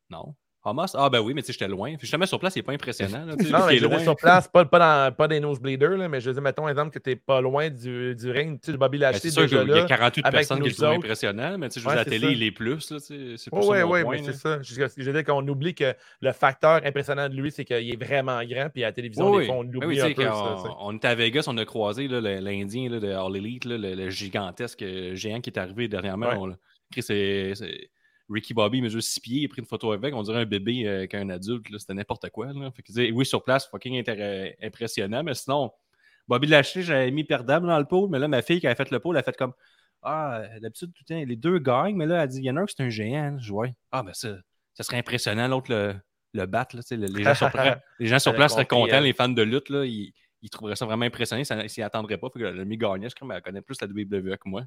Non. Hamas? Ah ben oui, mais tu sais, j'étais loin. Justement, sur place, il est pas impressionnant. Là, Non, mais je loin. sur place, pas, pas, dans, pas des nosebleeders, là, mais je dire, mettons, exemple, que tu n'es pas loin du, du ring, tu sais, Bobby Ben, Lashley c'est sûr qu'il y a là. 48 avec personnes qui le trouvent impressionnant, mais tu sais, je Ouais, la c'est télé, ça. il est plus. C'est Oui, plus oui, mais c'est ça. Je, je veux dire qu'on oublie que le facteur impressionnant de lui, c'est qu'il est vraiment grand, puis à la télévision, Oui, des fois, on l'oublie Oui, tu un sais, peu. quand ça, on, était à Vegas, on a croisé l'Indien de All Elite, le, gigantesque euh, géant qui est arrivé dernièrement. Chris, c'est- c'est- Ricky Bobby mesure 6 pieds, il a pris une photo avec, on dirait un bébé euh, qu'un adulte, là, c'était n'importe quoi. Là. Fait que, oui, sur place, fucking intér- impressionnant, mais sinon, Bobby Lashley, j'avais mis perdable dans le pôle, mais là, ma fille qui avait fait le pôle, elle a fait comme Ah, d'habitude, tout le temps, les deux gagnent, mais là, elle dit Il y en a un qui c'est un géant. Je vois, Ah, ben ça, ça serait impressionnant, l'autre le, le battre. là, le- les gens sur place, <laughs> les gens sur Elle a place seraient contents, elle. les fans de lutte, là, ils, ils trouveraient ça vraiment impressionnant, ils s'y attendraient pas. Fait que le mi gagnait, je crois, mais elle connaît plus la WWE que moi.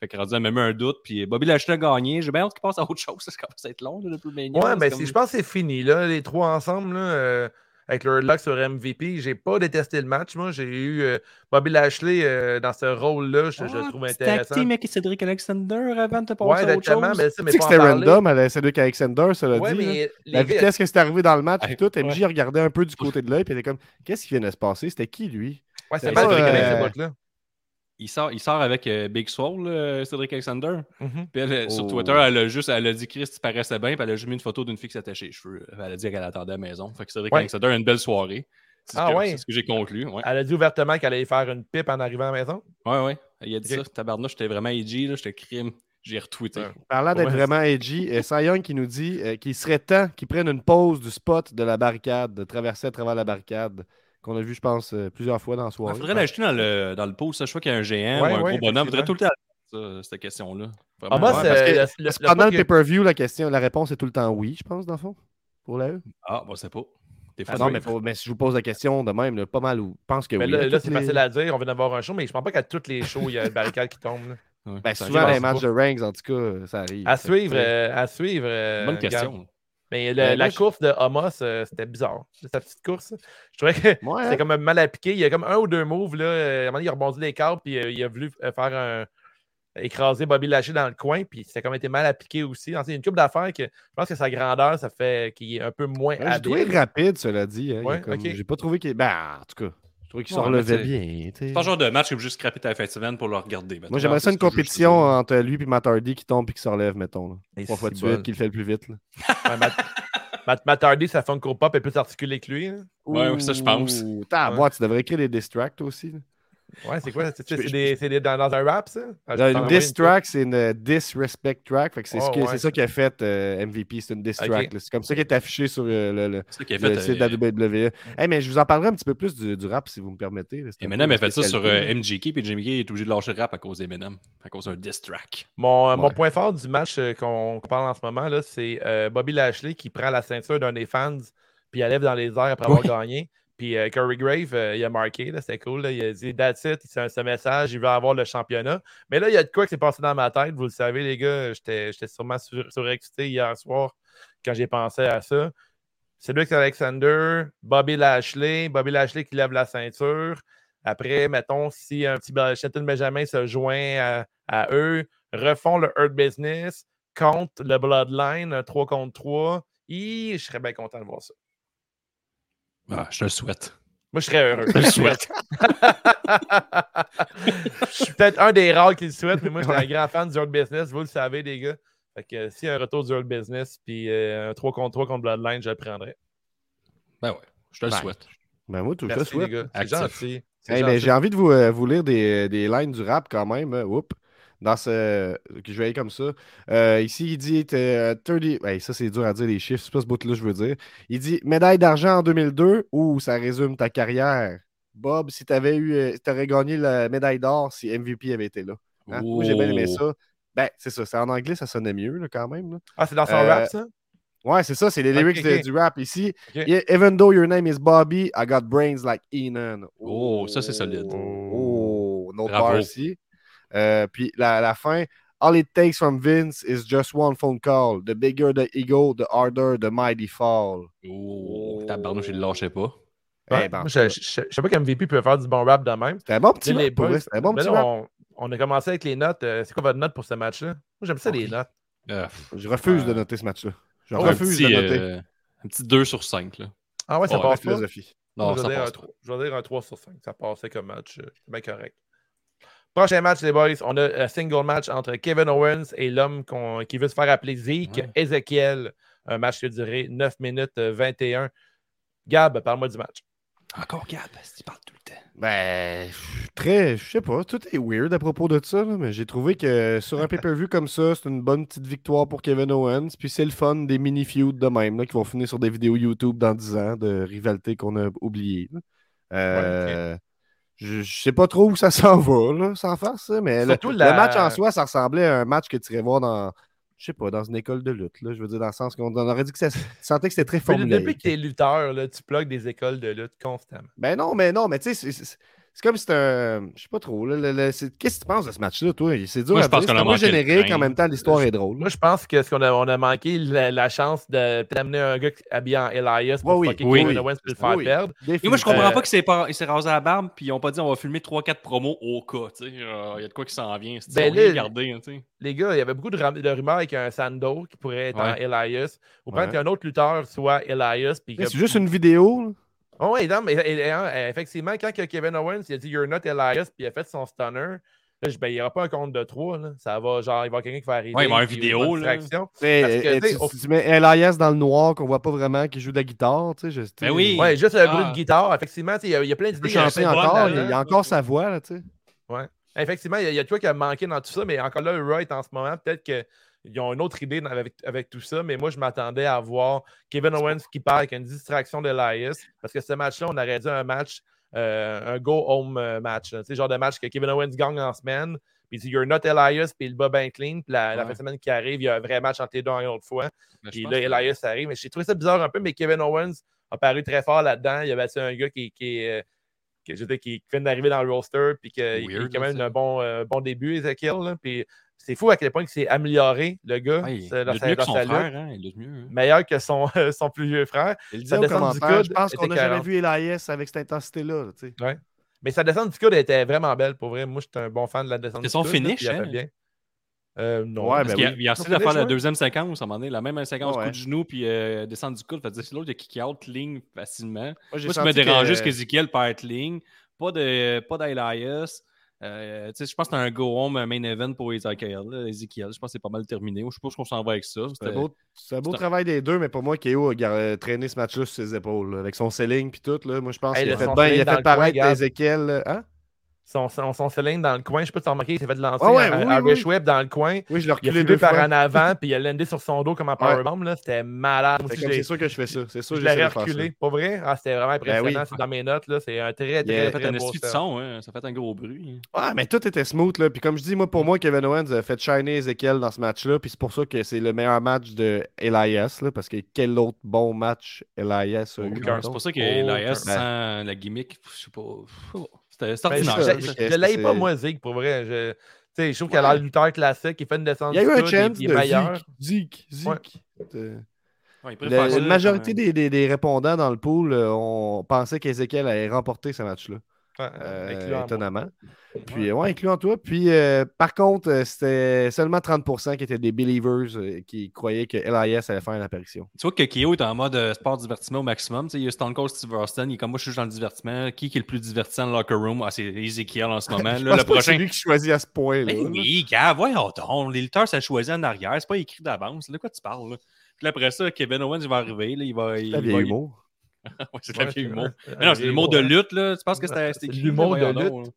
Fait que rendu, elle m'a mis un doute, puis Bobby Lashley a gagné. J'ai bien hâte qu'il passe à autre chose, <laughs> ça commence à être long, là, le plus. Ouais, là, mais c'est si comme- je pense que c'est fini, là, les trois ensemble, là, euh, avec leur lock sur MVP. J'ai pas détesté le match, moi. J'ai eu euh, Bobby Lashley euh, dans ce rôle-là, je, je le Ah, trouve petit intéressant. tag team avec Cédric Alexander avant de te passer Ouais, à autre exactement, chose? mais ça, Tu sais que c'était random, Cédric Alexander, ça l'a Ouais, dit. là. mais La vitesse que c'est arrivé dans le match, et tout, MJ regardait un peu du côté de l'œil, puis elle était comme, qu'est-ce qui vient de se passer? C'était qui, lui? Ouais, c'est pas, euh, ce bout-là. Il sort, il sort avec euh, Big Swole, euh, Cédric Alexander. Mhm. Puis elle, euh, sur Oh. Twitter, elle a juste elle a dit Chris, tu paraissais bien, puis elle a juste mis une photo d'une fille qui s'attachait les cheveux. Elle a dit qu'elle attendait à la maison. Fait que Cédric Ouais. Alexander a une belle soirée. C'est ce Ah que, ouais? c'est ce que j'ai conclu. Ouais, Elle a dit ouvertement qu'elle allait faire une pipe en arrivant à la maison. ouais. ouais. Il a dit Ok. ça. Tabarnouche, j'étais vraiment edgy, là, j'étais crime. J'ai retweeté. Ouais. Parlant d'être Ouais. vraiment edgy, euh, Cy Young qui nous dit euh, qu'il serait temps qu'il prenne une pause du spot de la barricade, de traverser à travers la barricade, qu'on a vu, je pense, euh, plusieurs fois dans la Il soirée. faudrait l'ajouter dans le, dans le pool, ça. Je crois qu'il y a un géant Ouais, ou un ouais, gros bonhomme. Il faudrait tout le temps ça, cette question-là. Ah, moi, Ouais, le- pendant le que- pay-per-view, la question, la réponse est tout le temps oui, je pense, dans le fond, pour la E. Ah, bon, c'est pas. Des fois, Ah non, mais, faut- mais si je vous pose la question de même, là, pas mal, ou je pense que Mais oui. là, toutes c'est les- facile à dire. On vient d'avoir un show, mais je pense pas qu'à tous les shows, il y a une barricade qui tombe. là. Ouais, Ben, souvent, les matchs de ranks, en tout cas, ça arrive. À suivre, euh, à suivre. euh, Bonne regarde. Mais le- Ben, la je- course de Homos, euh, c'était bizarre. Sa petite course. Je trouvais que Ouais, c'était hein? comme mal appliqué. Il y a comme un ou deux moves. Là. euh, À un moment donné, il a rebondi les câbles, puis euh, il a voulu faire un. écraser Bobby Lashley dans le coin, puis c'était comme été mal appliqué aussi. Donc, C'est une coupe d'affaires que je pense que sa grandeur, ça fait qu'il est un peu moins Ouais, J'ai trouvé habile. rapide, cela dit. hein, comme-. J'ai pas trouvé qu'il. Ben, en tout cas, je trouvais qu'il relevait c'est- bien. C'est pas le genre de match que juste scraper ta fin de semaine pour le regarder. Moi, j'aimerais ça une compétition entre lui et Matt Hardy qui tombe et qui se relève, mettons. Trois fois de suite, qui le fait le plus vite. <laughs> Matt, Hardy, sa Funko Pop est plus articulé que lui. Ouais, ça, je pense. T'as- tu devrais écrire des distracts aussi. Ouais, c'est quoi? C'est c'est des- c'est des- dans, dans un rap, ça? Ah, Une diss track, c'est une euh, disrespect track. Fait que c'est ce Oh, que- ouais. c'est ça qui a fait euh, MVP, c'est une diss track. là. C'est comme ça qui est affiché sur euh, le, site de la euh, WWE. Hey, mais je vous en parlerai un petit peu plus du, du rap si vous me permettez. Eminem a fait ça sur euh, MGK, puis JMK est obligé de lâcher le rap à cause d'Eminem, à cause d'un diss track. Mon, point fort du match euh, qu'on qu'on parle en ce moment, là, c'est euh, Bobby Lashley qui prend la ceinture d'un des fans, puis il la lève dans les airs après avoir gagné. Puis euh, Corey Grave, euh, il a marqué, c'était cool. là, il a dit That's it, c'est ce message, il veut avoir le championnat. Mais là, il y a de quoi qui s'est passé dans ma tête. Vous le savez, les gars, j'étais sûrement sur- hier soir quand j'ai pensé à ça. C'est Luke Alexander, Bobby Lashley, Bobby Lashley qui lève la ceinture. Après, mettons, si un petit Shelton Benjamin se joint à, eux, refont le Hurt Business contre le Bloodline, un 3 contre 3, et je serais bien content de voir ça. Ah, je te le souhaite. Moi, je serais heureux. Je le souhaite. je suis peut-être un des rares qui le souhaite, mais moi, je suis un grand fan du Hurt Business. Vous le savez, les gars. Fait que euh, s'il y a un retour du Hurt Business, puis euh, un 3 contre 3 contre Bloodline, je le prendrais. Ben ouais, je te le Ben, souhaite. Ben, moi, tout je te Merci, les souhaite. gars. C'est Actif. gentil. Hey, mais j'ai envie de vous, euh, vous lire des, des lines du rap quand même. hein. Oups. Dans ce. que Je vais aller comme ça. Euh, ici, il dit euh, 30. Hey, ça, c'est dur à dire les chiffres. C'est pas ce bout-là je veux dire. Il dit médaille d'argent en 2002 ou ça résume ta carrière. Bob, si tu avais eu. euh, t'aurais gagné la médaille d'or si MVP avait été là. Hein? Moi, j'ai bien aimé Oh. ça. Ben, c'est ça. C'est en anglais, ça sonnait mieux là, quand même. là. Ah, c'est dans son Euh, rap, ça? Ouais, c'est ça. C'est les lyrics de- du rap ici. Even though your name is Bobby, I got brains like Enon. Oh, ça, c'est solide. Oh, autre Bravo. bar ici. Euh, puis la, la fin, All it takes from Vince is just one phone call. The bigger the ego, the harder the mighty fall. Oh, tabarnouche, il le lâchait pas. Ouais, Eh ben, je, je, je- je sais pas qu'MVP peut faire du bon rap de même. C'était un bon petit rap, pour boys, vrai, C'était un bon mais petit là, rap. on, on a commencé avec les notes. Euh, c'est quoi votre note pour ce match-là? Moi, j'aime ça, les notes. Euh, Je refuse de noter ce match-là. Je refuse petit, de noter. euh, un petit 2 sur 5. Là. Ah ouais, ça Ouais, passe pas? philosophie. Non, je, ça vais dire un passe pas. 3, je vais dire un 3 sur 5. Ça passait comme match. C'est bien correct. Prochain match, les boys. On a un single match entre Kevin Owens et l'homme qui veut se faire appeler Zeke, Ouais. Ezekiel. Un match qui a duré 9 minutes euh, 21. Gab, parle-moi du match. Encore Gab, tu parles tout le temps? Ben, je- très, je sais pas, tout est weird à propos de ça, là, mais j'ai trouvé que sur un pay-per-view comme ça, c'est une bonne petite victoire pour Kevin Owens. Puis c'est le fun des mini-feuds de même, là, qui vont finir sur des vidéos YouTube dans 10 ans de rivalité qu'on a oubliées. Euh, je, je sais pas trop où ça <laughs> s'en va, là, sans face, ça, mais le, match en soi, ça ressemblait à un match que tu irais voir dans, je sais pas, dans une école de lutte. Là, je veux dire, dans le sens qu'on on aurait dit que ça, tu sentais que c'était très formulé. Depuis que tu es lutteur, là, tu plugues des écoles de lutte constamment. Ben non, mais non, mais tu sais, c'est- c'est c'est comme si c'était un. Je sais pas trop. là, le- le- c'est- Qu'est-ce que tu penses de ce match-là, toi? C'est dur Moi, à je pense dire. qu'on C'est générique, en même temps, l'histoire est drôle. Moi, je pense que ce qu'on a, on a manqué, la, la chance de peut-être amener un gars habillé en Elias pour Ouais, oui, fucker oui, oui. Owens le faire Oui. perdre. Et moi, je comprends Euh, pas qu'il s'est pas- il s'est rasé la barbe, puis ils ont pas dit on va filmer 3-4 promos au cas. tu sais. Euh, Il y a de quoi qui s'en vient. C'est Ben regardé. hein, tu sais. Les gars, il y avait beaucoup de, ram- de rumeurs avec un Sando qui pourrait être en Ouais. Elias. Ou peut-être Ouais. qu'un autre lutteur soit Elias. C'est juste une vidéo. Oh, oui, non, mais et- et- hein, effectivement, quand que Kevin Owens il a dit You're not Elias, puis il a fait son stunner, là, je- ben, il n'y aura pas un compte de 3. Là. Ça va, genre, il va y avoir quelqu'un qui va arriver. Ouais, il va y avoir une vidéo, là. que, euh, tu au- mets Elias dans le noir qu'on voit pas vraiment qui joue de la guitare. tu sais, je- Ben oui. Ouais, juste le bruit Ah. de guitare. Effectivement, il y, a- il y a plein Il d'idées. chanter bonne encore. Il y a- il encore sa voix. Là, tu sais. Effectivement, il y, a- il a toi qui a manqué dans tout ça, mais encore là, Wright en ce moment, peut-être qu'ils ont une autre idée avec, avec tout ça, mais moi, je m'attendais à voir Kevin Owens qui part avec une distraction d'Elias, parce que ce match-là, on aurait dit un match, euh, un go-home euh, match. Tu sais, genre de match que Kevin Owens gagne en semaine, puis il dit You're not Elias, puis il le bat bien clean, puis la, fin de semaine qui arrive, il y a un vrai match entre les deux une autre fois. Ben, Puis là, Elias arrive. Mais j'ai trouvé ça bizarre un peu, mais Kevin Owens a paru très fort là-dedans. Il a battu un gars qui, qui, est, euh, qui, qui vient d'arriver dans le roster, puis qui a quand même un bon, euh, bon début, Ezekiel. Puis c'est fou à quel point il s'est amélioré, le gars, Ouais, c'est- il mieux que son frère. Hein? Il mieux. hein. Meilleur que son, <laughs> son plus vieux frère. Il dit au descente du commentaire. coude Je pense qu'on n'a jamais 40. vu Elias avec cette intensité-là. tu sais. Mais sa descente du coude était vraiment belle, pour vrai. Moi, j'étais un bon fan de la descente C'est du son coude. là, finish, puis il a fait hein? bien. Euh, non. Ouais, ben a, oui. il a essayé Son de faire finish, la deuxième séquence, à un moment donné, la même séquence, Ouais. coup de genou, puis euh, descendre du coude. Fait que c'est l'autre qui kick out ligne facilement. Moi, ce qui dérangé, que- c'est qu'Ezekiel perd ligne. Pas de pas d'Elias. Euh, tu sais, je pense que c'est un go-home main event pour Ezekiel. Ezekiel. Je pense que c'est pas mal terminé. Je suppose qu'on s'en va avec ça. C'est C'était- un beau, c'est un beau c'est un- travail des deux, mais pour moi, KO a euh, traîné ce match-là sur ses épaules, là, avec son selling puis tout. Là. Moi, je pense Hey, qu'il a fait bien. Il a fait paraître. Ezekiel. Hein? Son, son, son cylindre dans le coin. Je sais pas si tu as remarqué, il s'est fait lancer Ah ouais, un oui, oui. Whip dans le coin. Oui, je l'ai Il a reculé deux par fois. en avant, <laughs> puis il a landé sur son dos comme un powerbomb. là. C'était malade. Je C'est l'ai- sûr que je fais ça. C'est sûr je que faire ça. reculé. Pas vrai? Ah, c'était vraiment impressionnant. oui. C'est dans mes notes. là. C'est un très, Il a très, Ça fait très un de son, hein. ça fait un gros bruit. Ouais, mais tout était smooth. Là. Puis comme je dis, moi, pour moi, Kevin Owens a fait shiner Ezekiel dans ce match-là. Puis c'est pour ça que c'est le meilleur match de Elias. Là, parce que quel autre bon match Elias a eu. C'est pour ça que l'AS Ben. sans la gimmick, je sais pas. C'était Ben, je- je- pas, moi, Zig, pour vrai. Je, tu sais, je trouve qu'il a l'air lutteur classique. Il fait une descente Il y a eu un est de Ouais, il La, majorité comme- des, des- des répondants dans le pool, euh, on pensait qu'Ezekiel allait remporter ce match-là. Euh, moi. étonnamment. Puis, ouais, incluant toi. Puis, euh, par contre, euh, c'était seulement 30% qui étaient des believers euh, qui croyaient que LIS allait faire une apparition. Tu vois que Kyo est en mode euh, sport divertissement au maximum. Tu sais, il y a Stone Cold Steve Austin, il est comme moi, je suis juste dans le divertissement. Qui, qui est le plus divertissant dans le locker room? Ah, c'est Ezekiel en ce <laughs> moment. Là, le que c'est prochain. lui qui choisit à ce point-là. Eh là. oui, gars, voyons donc. Les lutteurs, ça choisit en arrière. C'est pas écrit d'avance. De quoi tu parles? Là? Puis après ça, Kevin Owens, il va arriver. Là, il va, il, il va- humour. <laughs> Ouais, c'est Ouais, vieille c'est humour. vrai. Mais non, c'est l'humour de lutte, là. Tu penses que c'était l'humour de lutte.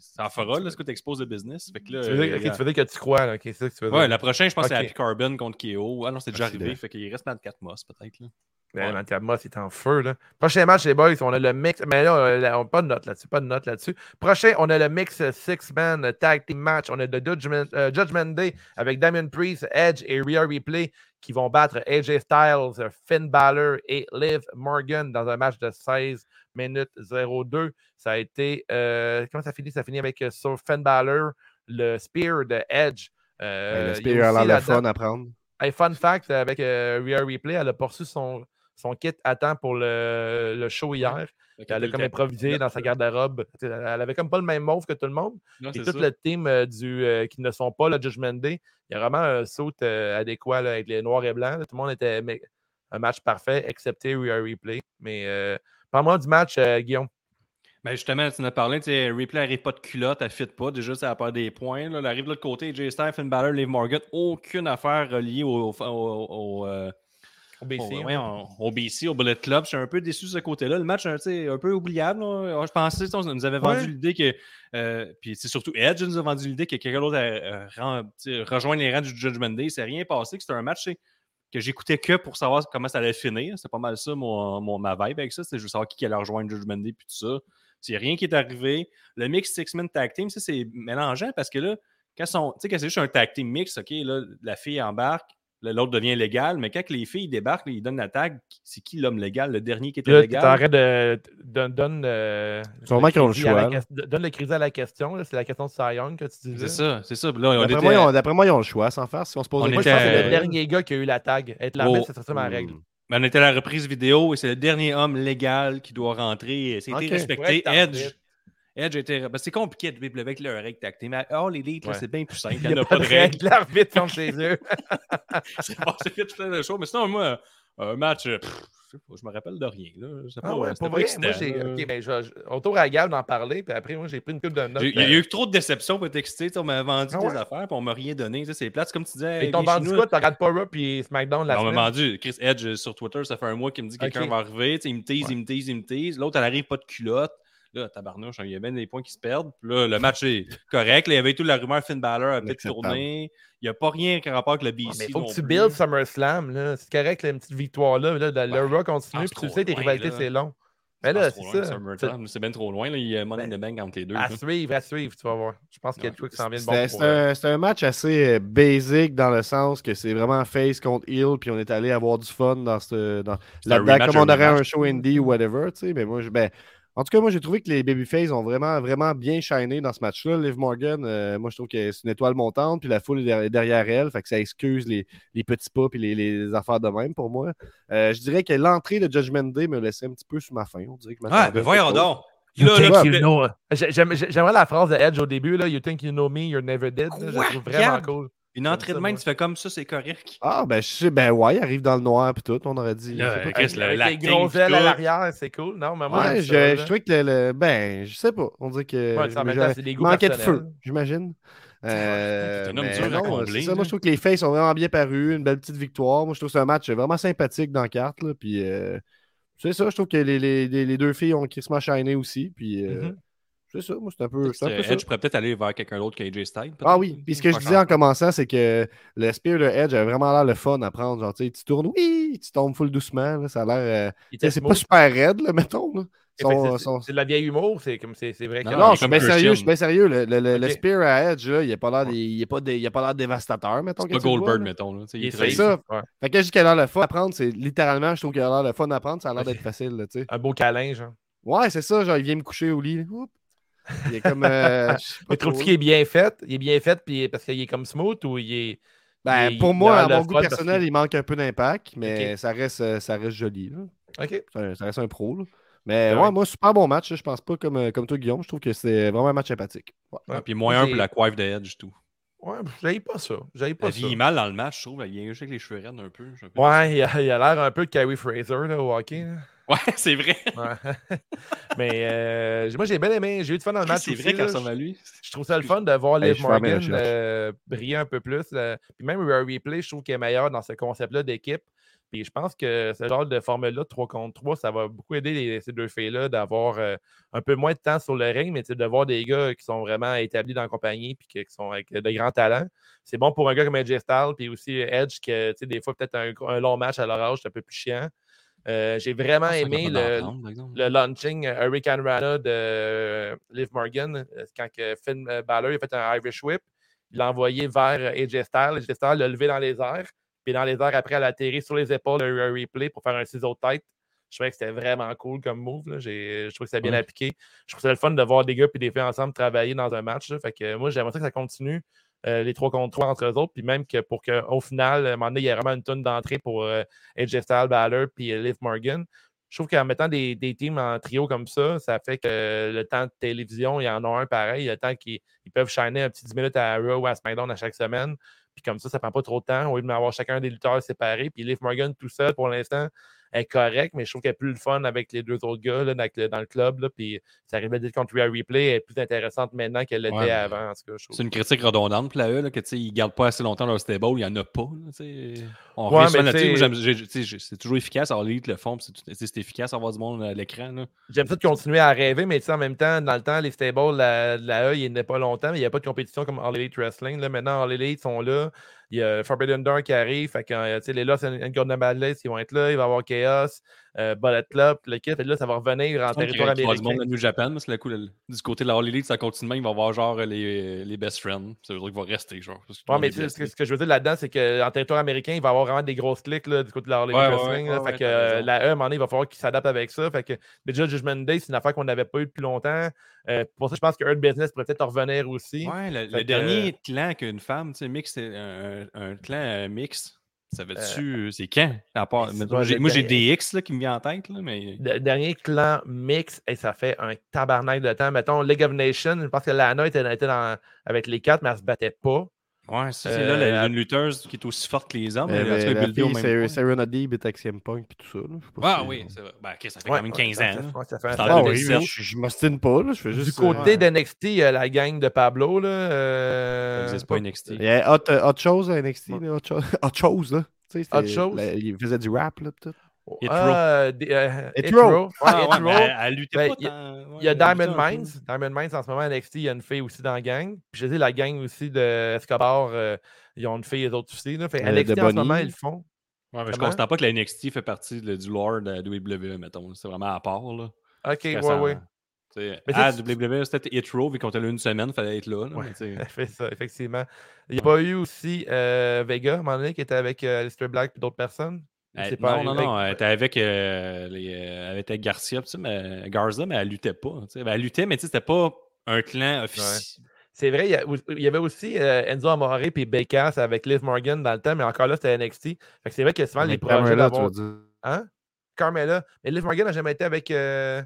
ça en fera, là, ce que tu exposes le business. Fait que là, Tu veux dire, euh, ok, tu veux dire que tu crois, là. ok, c'est ça que tu veux dire. Ouais, la prochaine, je pense que c'est. Happy Carbon contre KO. Ah non, c'est déjà arrivé. Fait qu'il reste 4 mois, peut-être. là. Ben, Ouais. Mathieu Moss est en feu. Là. Prochain match, les boys, on a le mix. Mais là, euh, on n'a pas de note là-dessus. Pas de note là-dessus. Prochain, on a le mix euh, Six-Man Tag Team Match. On a le Judgment, euh, Judgment Day avec Damien Priest, Edge et Rhea Ripley qui vont battre AJ Styles, Finn Balor et Liv Morgan dans un match de 16 minutes 02. Ça a été. euh, comment ça finit? Ça finit avec euh, sur Finn Balor, le Spear de Edge. Euh, Ben, le a spear a le fun à prendre. Hey, fun fact, avec Rhea Ripley, elle a poursu son, son kit à temps pour le, le show hier. Elle a comme improvisé dans sa garde-robe. Tu sais, Elle avait comme pas le même mauve que tout le monde. Non, Et c'est tout ça. le team euh, du, euh, qui ne sont pas le Judgment Day, il y a vraiment un saut euh, adéquat là, avec les noirs et blancs. là. Tout le monde était mais, un match parfait, excepté Rhea Ripley. Mais euh, parle-moi du match, euh, Guillaume. Ben justement, tu en as parlé, tu sais, Ripley n'arrive pas de culotte, elle ne fit pas. Déjà, ça a pas des points. Là. Elle arrive de l'autre côté, Jay Styles, Finn Balor, Liv Morgan, aucune affaire reliée au, au, au, au, euh, Au BC, au- hein. au BC, au Bullet Club. Je suis un peu déçu de ce côté-là. Le match, tu sais, un peu oubliable. là. Je pensais, on nous avait vendu Ouais. l'idée que. euh, puis c'est surtout Edge nous a vendu l'idée que quelqu'un d'autre euh, rejoindre les rangs du Judgment Day. C'est rien passé, que c'était un match que j'écoutais que pour savoir comment ça allait finir. C'est pas mal ça, mon, mon- ma vibe avec ça. C'est juste savoir qui allait rejoindre Judgment Day puis tout ça. C'est rien qui est arrivé. Le mix Six-Man Tag Team, ça, c'est mélangeant parce que là, quand, son- tu sais, quand c'est juste un tag team mix, OK, là, la fille embarque, l'autre devient légal, mais quand les filles débarquent, ils donnent la tag, c'est qui l'homme légal? Le dernier qui était Là, tu légal? t'arrêtes de. Donne, donne, euh, Sûrement le qu'ils ont le crédit à la choix, Donne le crédit à la question. C'est la question de Cy Young que tu disais. C'est ça, c'est ça. D'après était- moi, ils ont- d'après moi, ils ont le choix sans faire. Si on se pose On la Moi, je pense que c'est était- le dernier gars qui a eu la tag. Être l'arbitre, Oh. c'est ça ma règle. Hmm. Mais on était à la reprise vidéo et c'est le dernier homme légal qui doit rentrer. C'était respecté. Edge. Edge était. ben, c'est compliqué de vivre avec le règle team. Mais oh, là, Ouais. c'est bien plus simple. Il n'y a a pas de règle. L'arbitre ferme ses yeux. <laughs> c'est passé vite plein de choses. Mais sinon, moi, un match, euh, pff, je me rappelle de rien. Là. Pas, Ah ouais, pas vrai, excitant, moi, j'ai. ben, je, autour à Gab d'en parler, puis après, moi, j'ai pris une coupe de notes. Il y a euh, eu trop de déceptions pour être excité. On m'a vendu Ah des ouais? affaires, puis on m'a rien donné. C'est plate. Comme tu disais. Viens chez vendu quoi? Tu regardes pas Raw puis SmackDown la On m'a semaine? vendu Chris Edge euh, sur Twitter, ça fait un mois qu'il me dit que quelqu'un va arriver. Il me tease, Ouais. il me tease, il me tease. L'autre, elle arrive pas de culotte. Là, tabarnouche, il y a bien des points qui se perdent. Puis là, le match est correct. Là, il y avait tout la rumeur Finn Balor a peut-être tourné. Il n'y a pas rien qui a rapport avec le BC. Ah, mais il faut non que tu plus. builds SummerSlam. là. C'est correct, là, une petite victoire-là. là, le- le Ouais. Raw continue, Ah, puis c'est tu sais, tes rivalités, c'est long. Mais là, c'est ça. SummerSlam, C'est bien trop loin. Là. Il y a Money in Ben, the Bank entre les deux. À suivre, à suivre, tu vas voir. Je pense qu'il y a Ouais. de quoi qui s'en vient de bon eux. un, match assez euh, basic dans le sens que c'est vraiment face contre heel, puis on est allé avoir du fun dans ce, dans, C'est là-dedans, comme on aurait un show indie ou whatever, tu sais. Mais moi, je, ben, en tout cas, moi, j'ai trouvé que les Babyface ont vraiment, vraiment bien shiné dans ce match-là. Liv Morgan, euh, moi, je trouve que c'est une étoile montante, puis la foule est derrière, elle, fait que ça excuse les, les petits pas puis les, les affaires de même pour moi. Euh, je dirais que l'entrée de Judgment Day me laissait un petit peu sous ma faim. On dirait que Ah, ben voyons donc. J'aimerais la phrase de Edge au début, là. You think you know me, you're never dead. là. Je la trouve vraiment cool. Une entrée ça, de main, moi. tu fais comme ça, c'est correct. Ah, ben, je sais, ben ouais, il arrive dans le noir puis tout, on aurait dit. Là. Chris, le- avec les gros ailes à l'arrière, c'est cool. Non, mais moi, Ouais, je, ça, je trouvais que le, le- Ben, je sais pas. On dirait que. Ouais, des manquait de feu, j'imagine. Euh, T'es un homme dur à non, combler, ça. Moi, je trouve que les faces sont vraiment bien parus. Une belle petite victoire. Moi, je trouve que c'est un match vraiment sympathique dans la carte. Là, puis, euh, c'est ça. Je trouve que les, les- les- deux filles ont Christmas shiné aussi. Puis, euh, Mhm. C'est ça, moi, c'est un peu, c'est un peu ça. Edge pourrait peut-être aller vers quelqu'un d'autre qu'AJ Styles. Ah oui, puis ce que je disais en commençant, c'est que le Spear de Edge avait vraiment l'air le fun à prendre. Genre, tu sais, tu tournes, oui, tu tombes full doucement. là, ça a l'air. euh, c'est pas super raide, là, mettons. Là. Son- c'est- son- C'est de la vieille humour, c'est comme c'est c'est vrai que. Non, Non, je suis bien sérieux, je suis bien sérieux. Le, le- le- le Ok. Spear à Edge, là, il n'a pas l'air des- il a pas des- il a pas l'air dévastateur, mettons. C'est pas Goldberg, mettons. Là. Tu sais, Il Il est est très- ça. Ouais. Fait que je dis qu'il a l'air le fun à prendre, c'est littéralement, je trouve qu'il a l'air le fun à prendre, ça a l'air d'être facile, là, tu sais. Un beau câlin, genre. Ouais, c'est ça, genre, il vient me coucher au lit. Oups. Il est comme. euh, Mais trouves-tu qu'il est bien fait? Il est bien fait puis parce qu'il est comme smooth ou il est. Ben, il- pour il moi, à mon goût personnel, il manque un peu d'impact, mais ça, reste, euh, ça reste joli. là. OK. Ça, ça reste un pro. là. Mais ouais, moi, super bon match. Je pense pas comme, euh, comme toi, Guillaume. Je trouve que c'est vraiment un match sympathique. Ouais. Ouais, puis moins un pour la coiffe de Edge, tout. Ouais, j'aille pas ça. J'aille pas Il ça. vieillit mal dans le match, je trouve. Il vient juste avec les cheveux raides un peu. Ouais, il a il a l'air un peu de Carrie Fraser là, au hockey. là. Ouais, <laughs> c'est vrai. Ouais. <laughs> Mais euh, moi, j'ai bien aimé. J'ai eu du fun dans le match. C'est vrai qu'elle ressemble à lui. Je trouve ça le fun de voir Liv Morgan euh, briller un peu plus. euh, puis même un replay, je trouve qu'il est meilleur dans ce concept-là d'équipe. Puis je pense que ce genre de formule-là, 3 contre 3, ça va beaucoup aider les- ces deux filles-là d'avoir euh, un peu moins de temps sur le ring, mais tu sais, de voir des gars qui sont vraiment établis dans la compagnie puis qui qui sont avec de grands talents. C'est bon pour un gars comme AJ Styles, puis aussi Edge, que tu sais, des fois, peut-être un, un long match à leur âge, c'est un peu plus chiant. Euh, J'ai vraiment Ah, aimé le, le launching euh, Hurricane Rana de euh, Liv Morgan, quand que Finn Balor il a fait un Irish Whip, il l'a envoyé vers AJ Styles. AJ Styles l'a levé dans les airs, puis dans les airs, après, elle a atterri sur les épaules un replay pour faire un ciseau de tête. Je trouvais que c'était vraiment cool comme move. là. Je trouve que c'était bien Ouais. appliqué. Je trouve ça le fun de voir des gars et des filles ensemble travailler dans un match. là. Fait que moi, j'aimerais ça que ça continue. Euh, les trois contre trois entre eux autres, puis même que pour qu'au final, à un moment donné, il y ait vraiment une tonne d'entrée pour euh, AJ Styles, Balor, puis euh, Liv Morgan je trouve qu'en mettant des, des teams en trio comme ça, ça fait que le temps de télévision, il y en a un pareil. Le temps qu'ils ils peuvent shiner un petit 10 minutes à Raw ou à SmackDown à chaque semaine. Puis comme ça, ça prend pas trop de temps. Au lieu de avoir chacun des lutteurs séparés. Puis Liv Morgan tout seul, pour l'instant, est correct, mais je trouve qu'elle est plus le fun avec les deux autres gars là, dans, le, dans le club. Là, puis ça arrive à dire contre Rhea Replay, elle est plus intéressante maintenant qu'elle l'était Ouais, avant. C'est une critique redondante pour la E, là, que ils gardent pas assez longtemps leur stable, il y en a pas. là. On Ouais, c'est toujours efficace, alors l'élite le font, c'est efficace avoir du monde à l'écran. J'aime ça de continuer à rêver, mais en même temps, dans le temps, les stables, la, la E, il n'est pas longtemps, mais il n'y a pas de compétition comme All Elite Wrestling. Là, maintenant, All Elite sont là. Il y a Forbidden Door qui arrive. Fait que, euh, les Lost and Gordon Badless, ils vont être là. Il va y avoir Chaos, euh, Bullet Club, le kit. Et là, ça va revenir en Il y territoire a du monde américain. de New Japan, c'est le coup, le- du côté de la All Elite, ça continue, même, il va y avoir genre les, les best friends. C'est eux autres qui vont rester, genre. parce que Ouais, mais est tu sais, ce que- que je veux dire là-dedans, c'est qu'en territoire américain, il va y avoir vraiment des grosses clics là, du côté de la All Elite Ouais, ouais, Wrestling. ouais, là. ouais, fait que euh, la E, à un moment donné, il va falloir qu'ils s'adaptent avec ça. Fait que déjà, Judgment Day, c'est une affaire qu'on n'avait pas eu depuis longtemps. Euh, pour ça, je pense que Earth Business pourrait peut-être en revenir aussi. Ouais, le, Fait le que- dernier clan qu'une femme, tu sais, mix, c'est un, un clan euh, mix. Ça veut-tu. c'est quand? À part- c'est mettons, pas j'ai- le moi, j'ai dernier. DX là, qui me vient en tête, là, mais. Le dernier clan mix, et ça fait un tabarnak de temps. Mettons, League of Nations, je pense que Lana était, était dans- avec les quatre, mais elle se battait pas. Ouais, c'est c'est Euh, là la- une lutteuse qui est aussi forte que les hommes. C'est. Serena Deeb et Axiom Punk puis tout ça. là. Je sais pas Ah si- oui, c'est vrai. Ben, ok, ça fait Ouais, quand même ouais, 15 ça ans. fait- ça fait un C'est certain en Ah temps. oui, 2017. mais je, m'ostine pas. Là. Je fais Du juste. côté euh, d'NXT, il y a la gang de Pablo. Là, euh, Ça existe pas NXT. Il y a euh, Hot Chose à NXT. <laughs> Hot Chose, là. Chose? la- il faisait du rap, là, pis Ah, euh, Row. Row. Ah, Ouais, Row. elle, elle luttait Ben, pas il y a- ouais, y Diamond. Mines. Diamond Mines, en ce moment, à NXT, il y a une fille aussi dans la gang. Puis je dis, la gang aussi de Escobar, euh, ils ont une fille, les autres aussi. Là. Fait, Euh, NXT, de en ce moment, ils le font. Ouais, mais je Comment? constate pas que la NXT fait partie de- du lore de la WWE, mettons. C'est vraiment à part, là. OK, C'est ouais, récent, ouais. sais. Mais à WWE, c'était Hit Row, vu qu'on était là une semaine, il fallait être là. là, Ouais. sais. <laughs> Fait ça, effectivement. Il n'y a pas eu aussi euh, Vega, à un moment donné, qui était avec euh, Alistair Black et d'autres personnes? Pas non, non, non, elle était avec, euh, les, euh, elle était avec Garcia, mais Garza, mais elle luttait pas. tu sais. Ben, elle luttait, mais tu sais, c'était pas un clan officiel. C'est vrai, il y, a- il y avait aussi euh, Enzo Amore et Bakeas avec Liv Morgan dans le temps, mais encore là, c'était NXT. Fait que c'est vrai que souvent, les projets Carmella, tu d'avoir... vas dire? Hein? Carmella. Mais Liv Morgan n'a jamais été avec... euh,